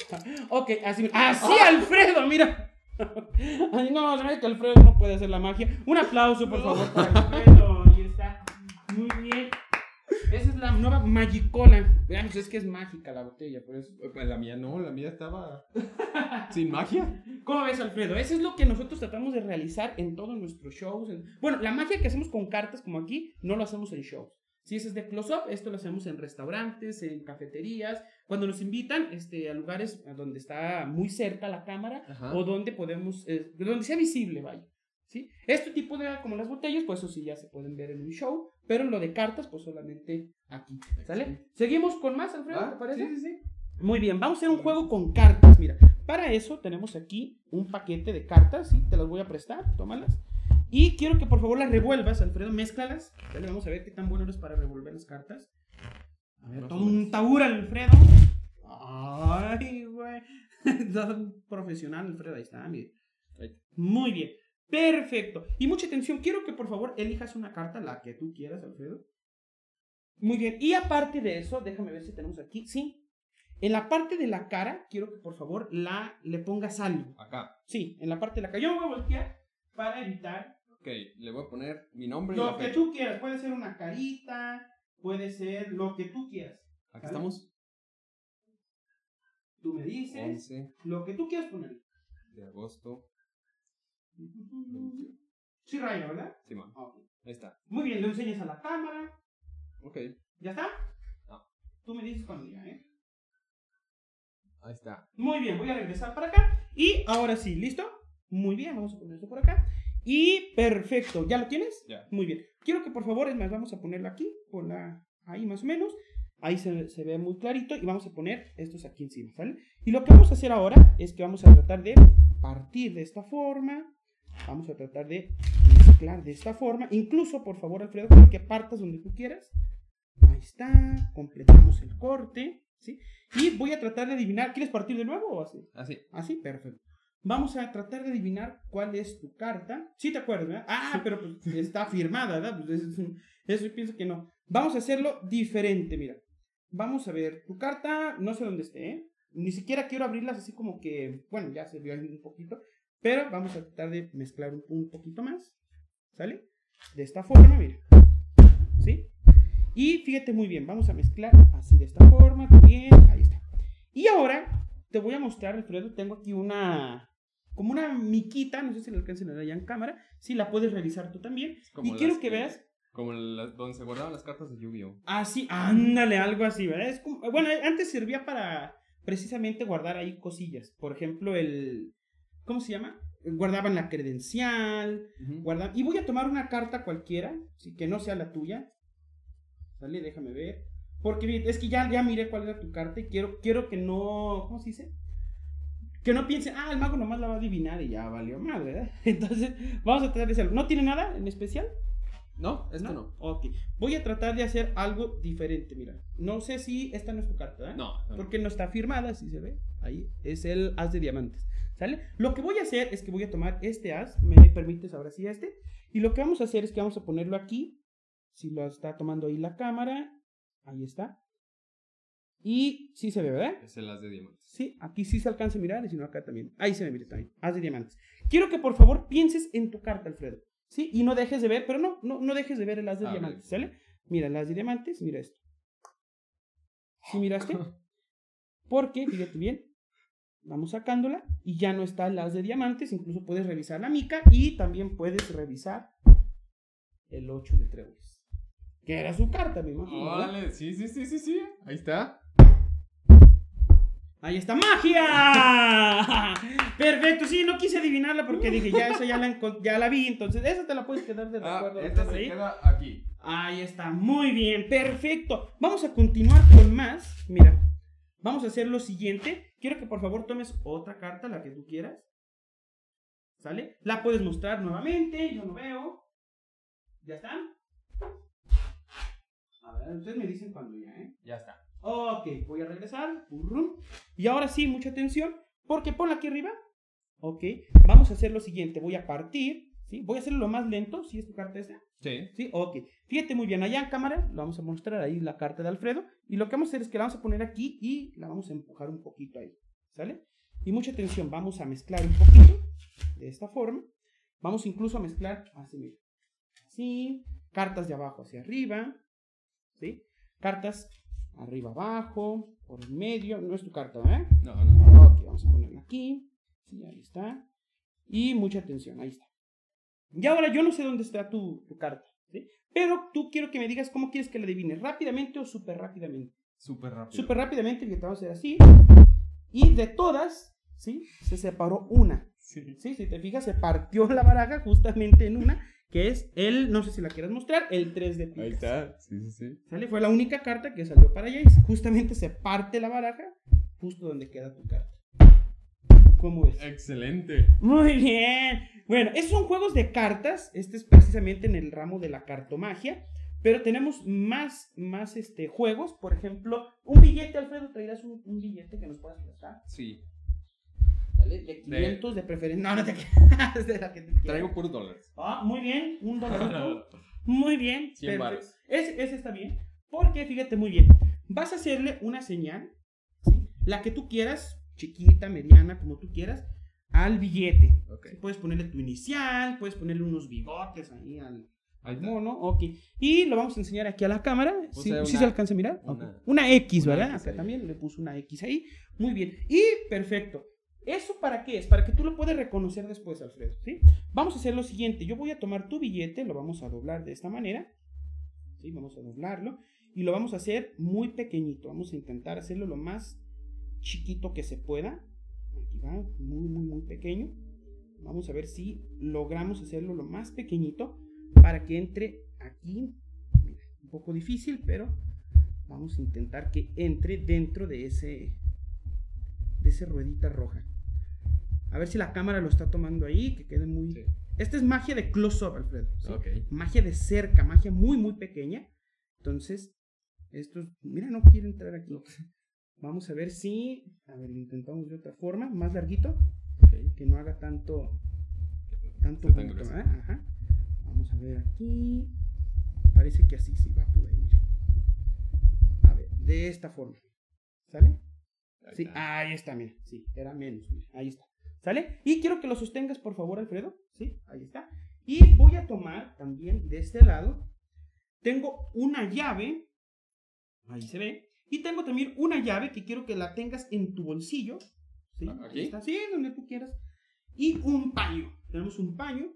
Ok, así. Así, Alfredo, mira. Ay, no, se ve que Alfredo no puede hacer la magia. Un aplauso, por favor, para Alfredo. Ahí está. Muy bien. La nueva Magicola. Veamos, es que es mágica la botella, por eso. Pues La mía no, la mía estaba sin magia. ¿Cómo ves, Alfredo? Eso es lo que nosotros tratamos de realizar en todos nuestros shows. en- Bueno, la magia que hacemos con cartas, como aquí, no lo hacemos en shows. Si ese es de close-up, esto lo hacemos en restaurantes, en cafeterías, cuando nos invitan este, a lugares donde está muy cerca la cámara Ajá. o donde podemos, eh, donde sea visible, vaya. ¿sí? Este tipo de, como las botellas, pues eso sí ya se pueden ver en un show, pero lo de cartas, pues solamente aquí. ¿Sale? ¿Seguimos con más, Alfredo? Ah, ¿Te parece? Sí, sí, sí. Muy bien, vamos a hacer un juego con cartas. Mira, para eso tenemos aquí un paquete de cartas, ¿sí? Te las voy a prestar, tómalas. Y quiero que por favor las revuelvas, Alfredo, mézclalas. Dale, vamos a ver qué tan bueno eres para revolver las cartas. A ver, o un taur, Alfredo. Ay, güey. Profesional, Alfredo, ahí está, mire. Muy bien, perfecto. Y mucha atención, quiero que por favor elijas una carta, la que tú quieras, Alfredo. Muy bien, y aparte de eso, déjame ver si tenemos aquí, sí. En la parte de la cara, quiero que por favor la, le pongas algo. Acá. Sí, en la parte de la cara. Yo me voy a voltear para evitar Ok, le voy a poner mi nombre y lo la que fecha. tú quieras. Puede ser una carita, puede ser lo que tú quieras. Aquí estamos. Tú me dices 11 lo que tú quieras poner. de agosto. Sí, raya, ¿verdad? Sí, man. Ok. Ahí está. Muy bien, lo enseñas a la cámara. Ok. ¿Ya está? No. Tú me dices cuando ya, ¿eh? Ahí está. Muy bien, voy a regresar para acá. Y ahora sí, ¿listo? Muy bien, vamos a poner esto por acá. Y perfecto, ¿ya lo tienes? Ya. Muy bien. Quiero que por favor, es más, vamos a ponerlo aquí, ponla ahí más o menos. Ahí se, se ve muy clarito y vamos a poner estos aquí encima, ¿sale? Y lo que vamos a hacer ahora es que vamos a tratar de partir de esta forma. Vamos a tratar de mezclar de esta forma. Incluso, por favor, Alfredo, que partas donde tú quieras. Ahí está. Completamos el corte, ¿sí? Y voy a tratar de adivinar. ¿Quieres partir de nuevo o así? Así. Así, perfecto. Vamos a tratar de adivinar cuál es tu carta. Sí te acuerdas, ¿verdad? Ah, pero pues está firmada, ¿verdad? Pues eso, es- eso pienso que no. Vamos a hacerlo diferente, mira. Vamos a ver, tu carta, no sé dónde esté, ¿eh? Ni siquiera quiero abrirlas así como que, bueno, ya se vio ahí un poquito, pero vamos a tratar de mezclar un, un poquito más, ¿sale? De esta forma, mira. ¿Sí? Y fíjate muy bien, vamos a mezclar así de esta forma, bien, ahí está. Y ahora te voy a mostrar, Alfredo, tengo aquí una, como una miquita, no sé si la alcancen a ver allá en cámara, si la puedes revisar tú también. como y quiero que que- veas, Como donde se guardaban las cartas de Yu-Gi-Oh! así, ándale, algo así, ¿verdad? Es como- bueno, antes servía para precisamente guardar ahí cosillas. Por ejemplo, el, ¿cómo se llama? Guardaban la credencial, guarda- Y voy a tomar una carta cualquiera, sí, que no sea la tuya. ¿Sale? Déjame ver. Porque es que ya, ya miré cuál era tu carta y quiero, quiero que no. ¿Cómo se dice? Que no piensen, ah, el mago nomás la va a adivinar y ya valió mal, ¿verdad? Entonces, vamos a tratar de hacerlo. ¿No tiene nada en especial? No, esto no. Ok. Voy a tratar de hacer algo diferente, mira. No sé si esta no es tu carta, ¿eh? No. no. Porque no está firmada, si se ve. Ahí es el as de diamantes. ¿Sale? Lo que voy a hacer es que voy a tomar este as. ¿Me permites ahora sí este? Y lo que vamos a hacer es que vamos a ponerlo aquí. Si lo está tomando ahí la cámara. Ahí está. Y sí se ve, ¿verdad? Es el as de diamantes. Sí, aquí sí se alcanza a mirar y si no acá también. Ahí se ve, mire, también. As de diamantes. Quiero que por favor pienses en tu carta, Alfredo. ¿Sí? Y no dejes de ver, pero no, no, no dejes de ver el as de Ah, diamantes, ¿sale? Mira, el as de diamantes, mira esto. ¿Sí miraste? Porque, fíjate bien, vamos sacándola y ya no está el as de diamantes. Incluso puedes revisar la mica y también puedes revisar el 8 de tréboles. Que era su carta, me imagino. sí, sí, sí, sí, sí. Ahí está. Ahí está, magia. Perfecto, sí, no quise adivinarla porque dije, ya esa ya la, ya la vi, entonces esa te la puedes quedar de Ah, recuerdo. esta por se ahí. queda aquí. Ahí está, muy bien, perfecto. Vamos a continuar con más. Mira, vamos a hacer lo siguiente. Quiero que por favor tomes otra carta, la que tú quieras. ¿Sale? La puedes mostrar nuevamente, yo no veo. ¿Ya está? A ver, ustedes me dicen cuando ya, ¿eh? Ya está. Ok, voy a regresar. Y ahora sí, mucha atención, porque ponla aquí arriba. Ok, vamos a hacer lo siguiente. Voy a partir, ¿sí? Voy a hacerlo lo más lento, ¿sí es tu carta esta? Sí. Sí, ok. Fíjate muy bien, allá en cámara, lo vamos a mostrar ahí la carta de Alfredo. Y lo que vamos a hacer es que la vamos a poner aquí y la vamos a empujar un poquito ahí. ¿Sale? Y mucha atención, vamos a mezclar un poquito de esta forma. Vamos incluso a mezclar así, mira. Así, cartas de abajo hacia arriba, ¿sí? Cartas arriba abajo, por el medio, no es tu carta, ¿eh? No, no. Ok, vamos a ponerla aquí. Sí, ahí está. Y mucha atención, ahí está. Y ahora yo no sé dónde está tu, tu carta, ¿sí? Pero tú quiero que me digas cómo quieres que la adivines, rápidamente o súper rápidamente. Súper rápido. Súper rápidamente, que te vamos a hacer así. Y de todas, ¿sí? Se separó una. Sí. Sí, si te fijas, se partió la baraja justamente en una, que es el, no sé si la quieres mostrar, el 3 de picas. Ahí está. Sí, sí, sí. ¿Sale? Fue la única carta que salió para Jace. Justamente se parte la baraja, justo donde queda tu carta. ¿Cómo ves? Excelente. Muy bien. Bueno, esos son juegos de cartas. Este es precisamente en el ramo de la cartomagia. Pero tenemos más, más este, juegos. Por ejemplo, un billete, Alfredo. ¿Traerás un, un billete que nos puedas prestar? Sí. Dale, de 500 de, preferencia. No, no te quedas. de la que te quieras. Traigo puros dólares. Ah, muy bien. Un dólar. Muy bien. 100 perfecto. varos. Ese, ese está bien. Porque fíjate muy bien. Vas a hacerle una señal, ¿sí? la que tú quieras, chiquita, mediana, como tú quieras, al billete. Ok. Sí, Puedes ponerle tu inicial, puedes ponerle unos bigotes ahí al, al mono. Ok. Y lo vamos a enseñar aquí a la cámara. O ¿Sí, sea, sí una- se alcanza a mirar? una- X, una ¿verdad? Acá también le puso una X ahí. Muy bien. Y perfecto. ¿Eso para qué es? Para que tú lo puedas reconocer después, Alfredo. ¿sí? Vamos a hacer lo siguiente. Yo voy a tomar tu billete, lo vamos a doblar de esta manera. ¿sí? Vamos a doblarlo. Y lo vamos a hacer muy pequeñito. Vamos a intentar hacerlo lo más chiquito que se pueda. Aquí va, muy, muy, muy pequeño. Vamos a ver si logramos hacerlo lo más pequeñito para que entre aquí. Mira, un poco difícil, pero vamos a intentar que entre dentro de ese de esa ruedita roja. A ver si la cámara lo está tomando ahí, que quede muy... Sí. Esta es magia de close-up, Alfredo. Magia de cerca, magia muy, muy pequeña. Entonces, esto, es- mira, no quiere entrar aquí. Vamos a ver si, a ver, intentamos de otra forma, más larguito, que no haga tanto, tanto grueso. ¿eh? Ajá. Vamos a ver aquí. Parece que así sí va a poder, mira. A ver, de esta forma. ¿Sale? Ahí Sí, está. ahí está, mira. Sí, era menos, mira. Ahí está. ¿Sale? Y quiero que lo sostengas, por favor, Alfredo. Sí, ahí está. Y voy a tomar también de este lado. Tengo una llave. Ahí se ve. Y tengo también una llave que quiero que la tengas en tu bolsillo. ¿Sí? Ah, ¿aquí? está. Sí, donde tú quieras. Y un paño. Tenemos un paño.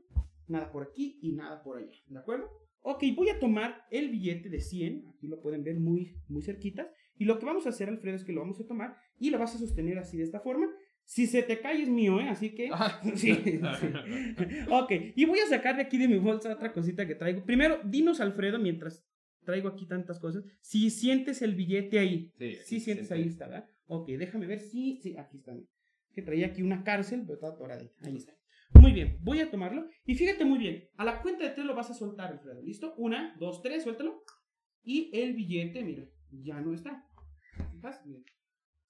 Nada por aquí y nada por allá. ¿De acuerdo? Ok, voy a tomar el billete de 100. Aquí lo pueden ver muy, muy cerquitas. Y lo que vamos a hacer, Alfredo, es que lo vamos a tomar y lo vas a sostener así de esta forma. Si se te cae es mío, ¿eh? Así que... Ah. Sí, sí. Ok, y voy a sacar de aquí de mi bolsa otra cosita que traigo. Primero, dinos, Alfredo, mientras traigo aquí tantas cosas, si sientes el billete ahí. Sí, Sí aquí sientes siente. ahí está, ¿verdad? Ok, déjame ver si... Sí, aquí está. Que traía aquí una cárcel, pero está atorada ahí. Ahí está. Muy bien, voy a tomarlo. Y fíjate muy bien, a la cuenta de tres lo vas a soltar, Alfredo. ¿Listo? Una, dos, tres, suéltalo. Y el billete, mira, ya no está. ¿Fijas? Mira.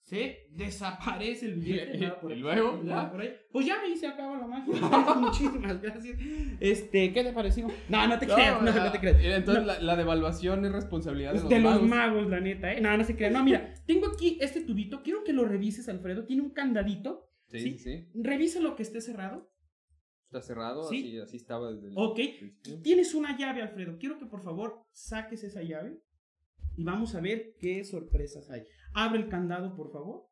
Se desaparece el billete. Por y luego, por ahí. Pues ya ahí se acaba la magia. Muchísimas gracias. Este, ¿qué te pareció? No, no te creas, no, no te creas. Entonces la, la devaluación es responsabilidad de los, De los magos. magos, la neta, ¿eh? No, no se crean. No, mira, tengo aquí este tubito. Quiero que lo revises, Alfredo. Tiene un candadito. Sí, ¿Sí? sí, sí. Revisa lo que esté cerrado. Está cerrado, Sí. así, así estaba desde el Ok. principio. Tienes una llave, Alfredo. Quiero que por favor saques esa llave. Y vamos a ver qué sorpresas hay. Abre el candado, por favor.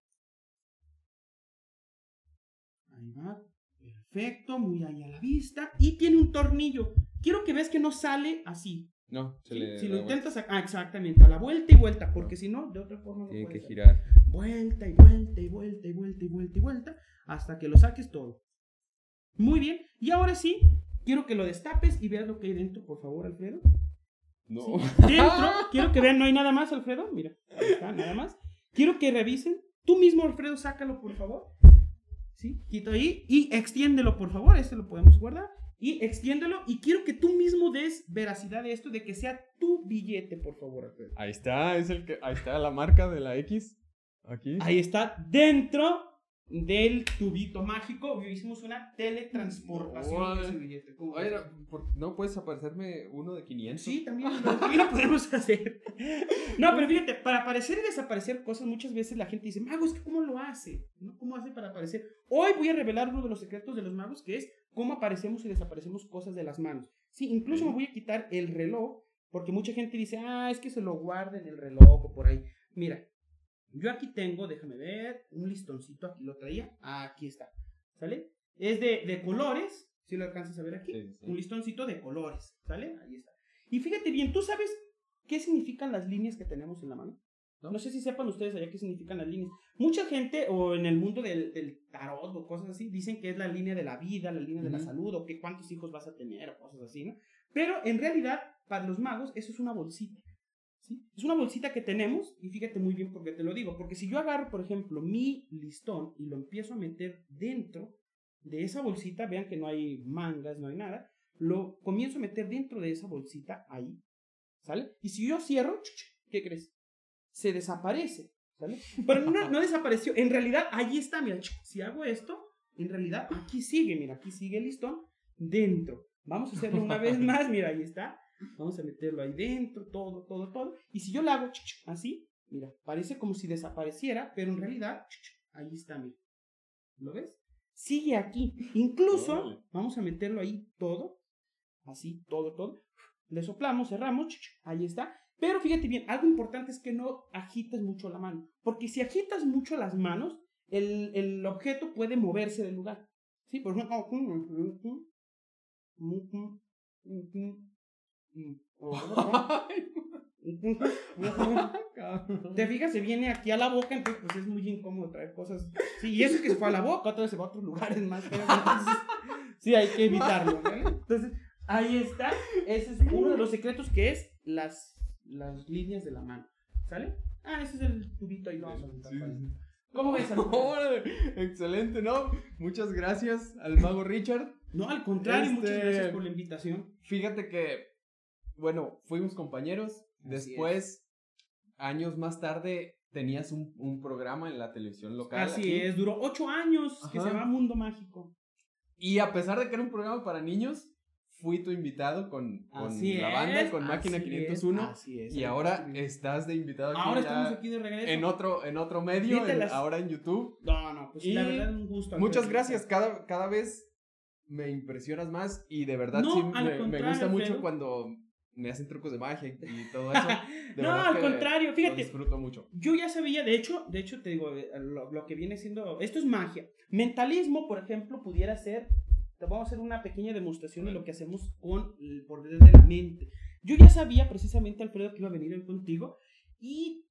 Ahí va. Perfecto, muy ahí a la vista. Y tiene un tornillo. Quiero que veas que no sale así. No, se le Si da lo intentas, ah, exactamente, a la vuelta y vuelta, porque si no, de otra forma no Tiene que ser. girar. Vuelta y vuelta y vuelta y vuelta y vuelta y vuelta hasta que lo saques todo. Muy bien. Y ahora sí, quiero que lo destapes y veas lo que hay dentro, por favor, Alfredo. No. Dentro, quiero que vean, no hay nada más, Alfredo. Mira, ahí está, nada más. Quiero que revisen. Tú mismo, Alfredo, sácalo, por favor. ¿sí? Quito ahí y extiéndelo, por favor, este lo podemos guardar. Y extiéndelo y quiero que tú mismo des veracidad de esto, de que sea tu billete, por favor, Alfredo. Ahí está, es el que, ahí está la marca de la X. Aquí. Ahí está, dentro del tubito mágico, hicimos una teletransportación de Órale. ese billete. ¿Cómo Oye, ves? no, ¿no puedes aparecerme uno de 500? Sí, también lo, también lo podemos hacer. No, pero fíjate, para aparecer y desaparecer cosas, muchas veces la gente dice, magos, ¿cómo lo hace? ¿No? ¿Cómo hace para aparecer? Hoy voy a revelar uno de los secretos de los magos, que es cómo aparecemos y desaparecemos cosas de las manos. Sí, incluso me voy a quitar el reloj, porque mucha gente dice, ah, es que se lo guarda en el reloj o por ahí. Mira, yo aquí tengo, déjame ver, un listoncito, aquí lo traía, aquí está, ¿sale? Es de, de colores, si lo alcanzas a ver aquí, Sí, sí. un listoncito de colores, ¿sale? Ahí está. Y fíjate bien, ¿tú sabes qué significan las líneas que tenemos en la mano? ¿No? No, sé si sepan ustedes allá qué significan las líneas. Mucha gente, o en el mundo del, del tarot o cosas así, dicen que es la línea de la vida, la línea de la salud, o que cuántos hijos vas a tener, o cosas así, ¿no? Pero en realidad, para los magos, eso es una bolsita. ¿Sí? Es una bolsita que tenemos, y fíjate muy bien por qué te lo digo, porque si yo agarro, por ejemplo, mi listón y lo empiezo a meter dentro de esa bolsita, vean que no hay mangas, no hay nada, lo comienzo a meter dentro de esa bolsita ahí, ¿sale? Y si yo cierro, ¿qué crees? Se desaparece, ¿sale? Pero no, no desapareció, en realidad ahí está, mira, si hago esto, en realidad aquí sigue, mira, aquí sigue el listón dentro. Vamos a hacerlo una vez más, mira, ahí está. Vamos a meterlo ahí dentro, todo, todo, todo. Y si yo lo hago así, mira, parece como si desapareciera, pero en realidad, ahí está, mira. ¿Lo ves? Sigue aquí. Incluso, vamos a meterlo ahí todo, así, todo, todo. Le soplamos, cerramos, ahí está. Pero fíjate bien, algo importante es que no agites mucho la mano. Porque si agitas mucho las manos, el, el objeto puede moverse del lugar. ¿Sí? Por ejemplo, Te fijas, se viene aquí a la boca, entonces pues es muy incómodo traer cosas. Sí, y eso que se fue a la boca, otra vez se va a otros lugares más. Entonces, sí, hay que evitarlo. ¿vale? Entonces, ahí está. Ese es uno de los secretos que es las, las líneas de la mano. ¿Sale? Ah, ese es el tubito ahí. lo vamos a aventar Sí, sí. ¿Cómo ves, excelente, ¿no? Muchas gracias al mago Richard. No, al contrario, muchas Este- gracias por la invitación. Fíjate que, bueno, fuimos compañeros. Así Después, años más tarde, tenías un, un programa en la televisión local. Así aquí. es, duró ocho años que se llama Mundo Mágico. Y a pesar de que era un programa para niños, fui tu invitado con, con Así la es, banda, con Máquina así 501. es, así es. y ahora estás de invitado aquí, Ahora estamos aquí de regreso. en otro, en otro medio, en- ahora en YouTube. No, no, pues Y la verdad un gusto. Muchas gracias, cada, cada vez me impresionas más y de verdad No, sí me, me gusta mucho cuando me hacen trucos de magia y todo eso. De no, al contrario, Lo fíjate, disfruto mucho. yo ya sabía, de hecho, de hecho te digo, eh, lo, lo que viene siendo, esto es magia. Mentalismo, por ejemplo, pudiera ser, te vamos a hacer una pequeña demostración de lo que hacemos con el poder de la mente. Yo ya sabía precisamente, Alfredo, que iba a venir hoy contigo y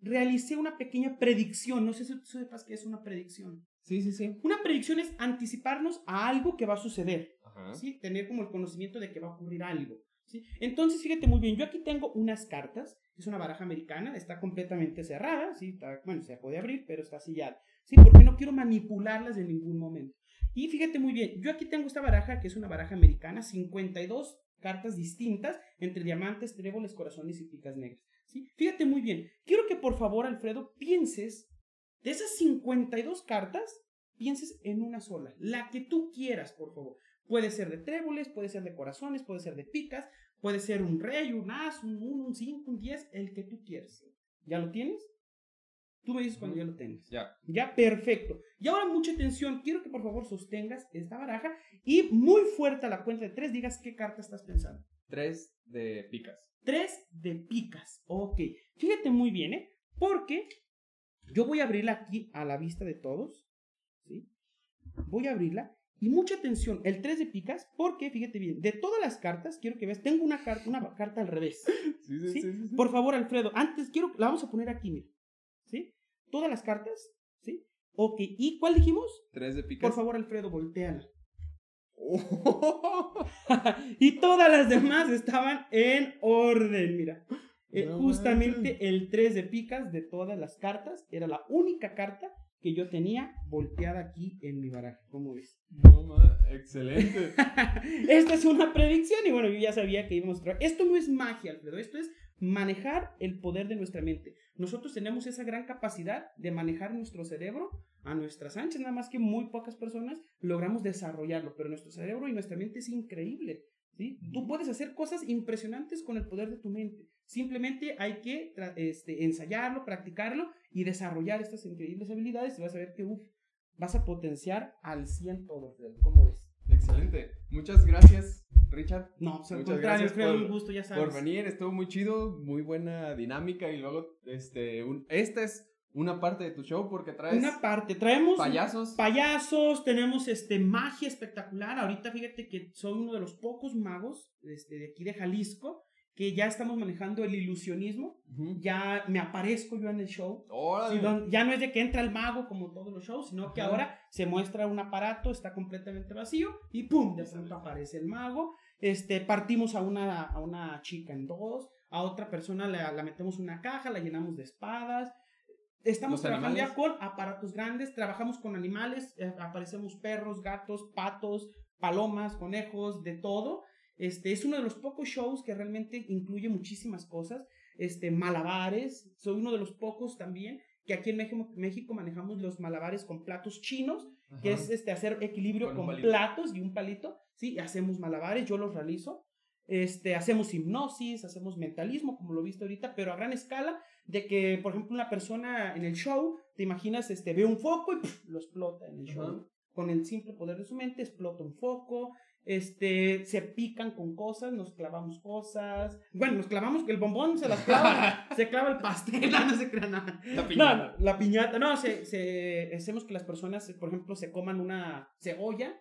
realicé una pequeña predicción. No sé si tú sepas qué es una predicción. Sí, sí, sí. Una predicción es anticiparnos a algo que va a suceder. Ajá. ¿sí? Tener como el conocimiento de que va a ocurrir algo. Entonces, fíjate muy bien, yo aquí tengo unas cartas, es una baraja americana, está completamente cerrada, ¿sí? Está- bueno, se puede abrir, pero está sellada, ¿sí? Porque no quiero manipularlas en ningún momento. Y fíjate muy bien, yo aquí tengo esta baraja, que es una baraja americana, 52 cartas distintas entre diamantes, tréboles, corazones y picas negras. ¿sí? Fíjate muy bien, quiero que por favor, Alfredo, pienses de esas 52 cartas, pienses en una sola, la que tú quieras, por favor. Puede ser de tréboles, puede ser de corazones, puede ser de picas, puede ser un rey, un as, un 1, un 5, un 10, el que tú quieras. ¿Ya lo tienes? Tú me dices cuando ya lo tengas. Ya. Ya, perfecto. Y ahora mucha atención, quiero que por favor sostengas esta baraja y muy fuerte a la cuenta de tres digas qué carta estás pensando. Tres de picas. Tres de picas. Ok. Fíjate muy bien, ¿eh? Porque yo voy a abrirla aquí a la vista de todos. ¿Sí? Voy a abrirla. Y mucha atención, el 3 de picas, porque fíjate bien, de todas las cartas, quiero que veas, tengo una carta, una carta al revés. Sí, sí, ¿sí? Por favor, Alfredo, antes quiero, la vamos a poner aquí, mira. ¿Sí? Todas las cartas, ¿sí? Ok, ¿y cuál dijimos? Tres de picas. Por favor, Alfredo, volteala. y todas las demás estaban en orden, mira. Eh, justamente el 3 de picas de todas las cartas era la única carta que yo tenía volteada aquí en mi baraja. ¿Cómo ves? No, ma, excelente. Esta es una predicción y bueno, yo ya sabía que íbamos a traer. Esto no es magia, Alfredo, esto es manejar el poder de nuestra mente. Nosotros tenemos esa gran capacidad de manejar nuestro cerebro a nuestras anchas, nada más que muy pocas personas logramos desarrollarlo, pero nuestro cerebro y nuestra mente es increíble. ¿Sí? Tú puedes hacer cosas impresionantes con el poder de tu mente. Simplemente hay que este, ensayarlo, practicarlo y desarrollar estas increíbles habilidades y vas a ver que uf, vas a potenciar al 100 todo, ¿Cómo ves? Excelente. Muchas gracias, Richard. No, pues, Muchas gracias fue por- un gusto, ya sabes. Por venir, estuvo muy chido, muy buena dinámica y luego, este, un- esta es una parte de tu show porque traes Una parte, traemos payasos. payasos, tenemos este magia espectacular. Ahorita fíjate que soy uno de los pocos magos este, de aquí de Jalisco que ya estamos manejando el ilusionismo. Ya me aparezco yo en el show. Órale. Sí, don- ya no es de que entra el mago como todos los shows, sino que ahora se muestra un aparato, está completamente vacío y ¡pum! De pronto aparece el mago. Este, partimos a una, a una chica en dos, a otra persona la, la metemos en una caja, la llenamos de espadas. Estamos ¿Los trabajando ya con aparatos grandes, trabajamos con animales, eh, aparecemos perros, gatos, patos, palomas, conejos, de todo. Este, es uno de los pocos shows que realmente incluye muchísimas cosas. Este, malabares, soy uno de los pocos también que aquí en México, México manejamos los malabares con platos chinos, que es este, hacer equilibrio Con con, platos y un palito. Sí, hacemos malabares, yo los realizo. Este, hacemos hipnosis, hacemos mentalismo, como lo viste ahorita, pero a gran escala, de que, por ejemplo, una persona en el show, te imaginas, este, ve un foco y lo explota en el show. Ajá. Con el simple poder de su mente, explota un foco, este, se pican con cosas, nos clavamos cosas. Bueno, nos clavamos, el bombón se las clava, se clava el pastel, no, no se crea nada. La piñata. no, la piñata, no, se, se- hacemos que las personas, por ejemplo, se coman una cebolla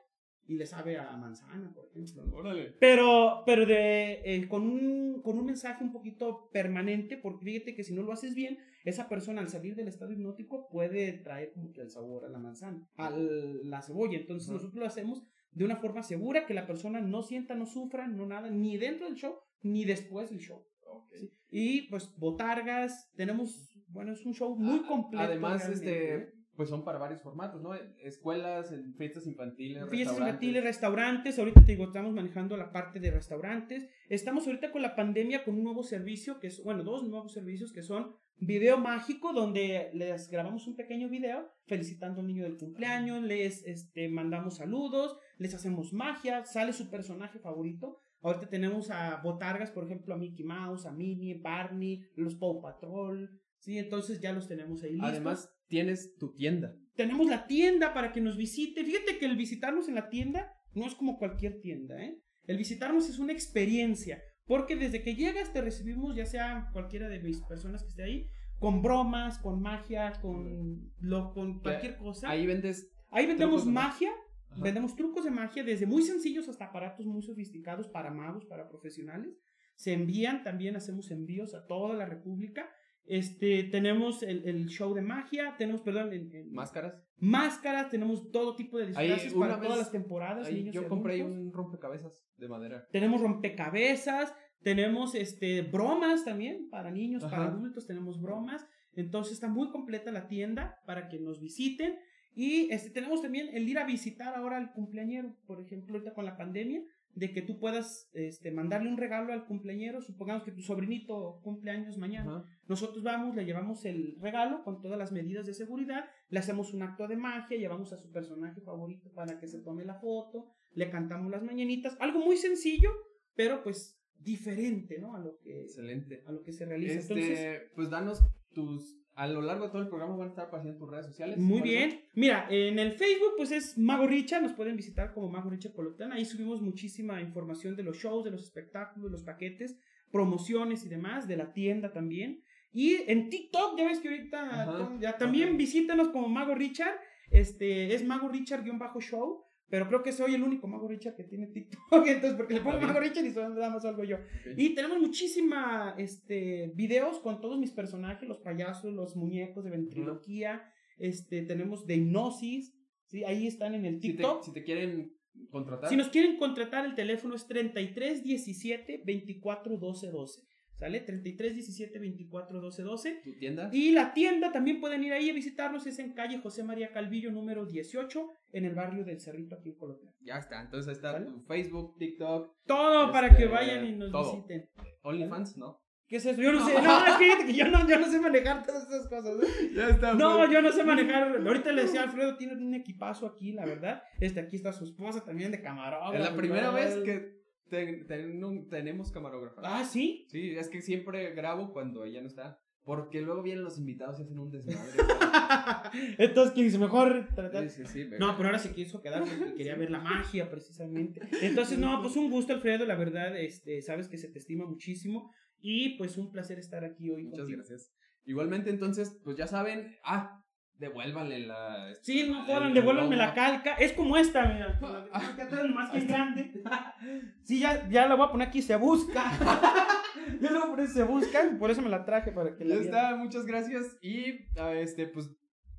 y le sabe a manzana, por ejemplo. Órale. Pero, pero de, eh, con, un, con un mensaje un poquito permanente, porque fíjate que si no lo haces bien, esa persona al salir del estado hipnótico puede traer como que el sabor a la manzana, a la cebolla. Entonces Ajá. nosotros lo hacemos de una forma segura, que la persona no sienta, no sufra, no nada, ni dentro del show, ni después del show. Ok. ¿sí? Y pues botargas, tenemos, bueno, es un show muy completo. Además, realmente, este, pues son para varios formatos, ¿no? Escuelas, en fiestas infantiles, Fiestas restaurantes. infantiles, restaurantes. Ahorita te digo, estamos manejando la parte de restaurantes. Estamos ahorita con la pandemia con un nuevo servicio que es, bueno, dos nuevos servicios que son video mágico, donde les grabamos un pequeño video felicitando al niño del cumpleaños, les este, mandamos saludos, les hacemos magia, sale su personaje favorito. Ahorita tenemos a Botargas, por ejemplo, a Mickey Mouse, a Minnie, Barney, los Paw Patrol. Sí, entonces ya los tenemos ahí listos. Además, tienes tu tienda. Tenemos la tienda para que nos visite. Fíjate que el visitarnos en la tienda no es como cualquier tienda, ¿eh? El visitarnos es una experiencia, porque desde que llegas te recibimos, ya sea cualquiera de mis personas que esté ahí, con bromas, con magia, con, lo, con cualquier cosa. Ahí, Ahí vendes. vendemos trucos de magia, Ajá. vendemos trucos de magia, desde muy sencillos hasta aparatos muy sofisticados para magos, para profesionales. Se envían, también hacemos envíos a toda la República. Este, tenemos el, el show de magia, tenemos, perdón, en- Máscaras. máscaras, tenemos todo tipo de disfraces para vez- todas las temporadas. Ahí niños y yo compré un rompecabezas de madera. Tenemos rompecabezas, tenemos este, bromas también para niños, para adultos, tenemos bromas. Entonces está muy completa la tienda para que nos visiten. Y este, tenemos también el ir a visitar ahora al cumpleañero, por ejemplo, ahorita con la pandemia, de que tú puedas este, mandarle un regalo al cumpleañero. Supongamos que tu sobrinito cumpleaños mañana. Ajá. Nosotros vamos, le llevamos el regalo con todas las medidas de seguridad, le hacemos un acto de magia, llevamos a su personaje favorito para que se tome la foto, le cantamos las mañanitas, algo muy sencillo, pero pues diferente, ¿no? A lo que, Excelente. a lo que se realiza. Este, Entonces, pues danos tus. A lo largo de todo el programa van a estar apareciendo tus redes sociales. muy ¿Cuáles bien. Mira, en el Facebook pues es Mago Richa, nos pueden visitar como Mago Richa Colotán, ahí subimos muchísima información de los shows, de los espectáculos, los paquetes, promociones y demás, de la tienda también. Y en TikTok, ya ves que ahorita Ajá. ya también visítanos como Mago Richard. Este es Mago Richard-show. Pero creo que soy el único Mago Richard que tiene TikTok. Entonces, porque le pongo bien. Mago Richard y solo nada más algo yo. Y tenemos muchísima este, videos con todos mis personajes, los payasos, los muñecos de ventriloquía. Este, tenemos de hipnosis. ¿sí? Ahí están en el Si te, TikTok. si te quieren contratar. Si nos quieren contratar, el teléfono es 33 17 24 12 12. ¿Sale? 33 17 24 12 12. ¿Tu tienda? Y la tienda también pueden ir ahí a visitarnos. Es en calle José María Calvillo, número 18, en el barrio del Cerrito, aquí en Colombia. Ya está. Entonces ahí está ¿Sale? Facebook, TikTok, Todo para Este, que vayan y nos todo. visiten. OnlyFans, ¿no? ¿Qué es eso? Yo no sé. No, es que yo no, yo no sé manejar todas esas cosas. ¿eh? Ya está. No, yo no sé manejar. Ahorita le decía a Alfredo, tiene un equipazo aquí, la verdad. Este, aquí está su esposa también de camarógrafo. Es la primera vez que ten- ten- un- tenemos camarógrafa. Ah, ¿sí? Sí, es que siempre grabo cuando ella no está. Porque luego vienen los invitados y hacen un desmadre. Entonces, que dice, mejor tratar. sí, sí, sí. me- No, pero ahora se quiso quedar porque quería ver la magia, precisamente. Entonces, no, pues un gusto, Alfredo, la verdad, este, sabes que se te estima muchísimo. Y pues un placer estar aquí hoy. Muchas contigo. gracias. Igualmente, entonces, pues ya saben. Ah, devuélvanle la. Sí, no jodan, devuélvanme la calca. Es como esta, mira. Más que grande. Sí, ya, ya la voy a poner aquí, se busca. Ya lo voy a poner, se busca. Por eso me la traje para que la Ya está, muchas gracias. Y este, pues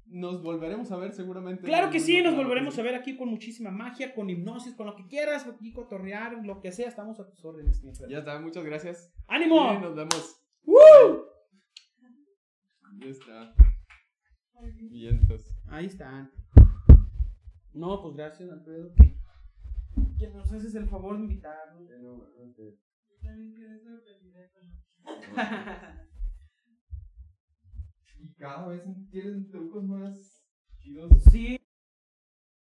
nos volveremos a ver seguramente. Claro que sí, nos volveremos a ver aquí con muchísima magia, con hipnosis, con lo que quieras, aquí cotorrear, lo que sea, estamos a tus órdenes. Ya está, muchas gracias. Y ¡Ánimo! nos vemos. ¡Woo! Ya está. Vientos. Ahí están. No, pues gracias, Alfredo, que, que nos haces el favor de invitarnos. Y cada vez tienen trucos más chidos. Sí.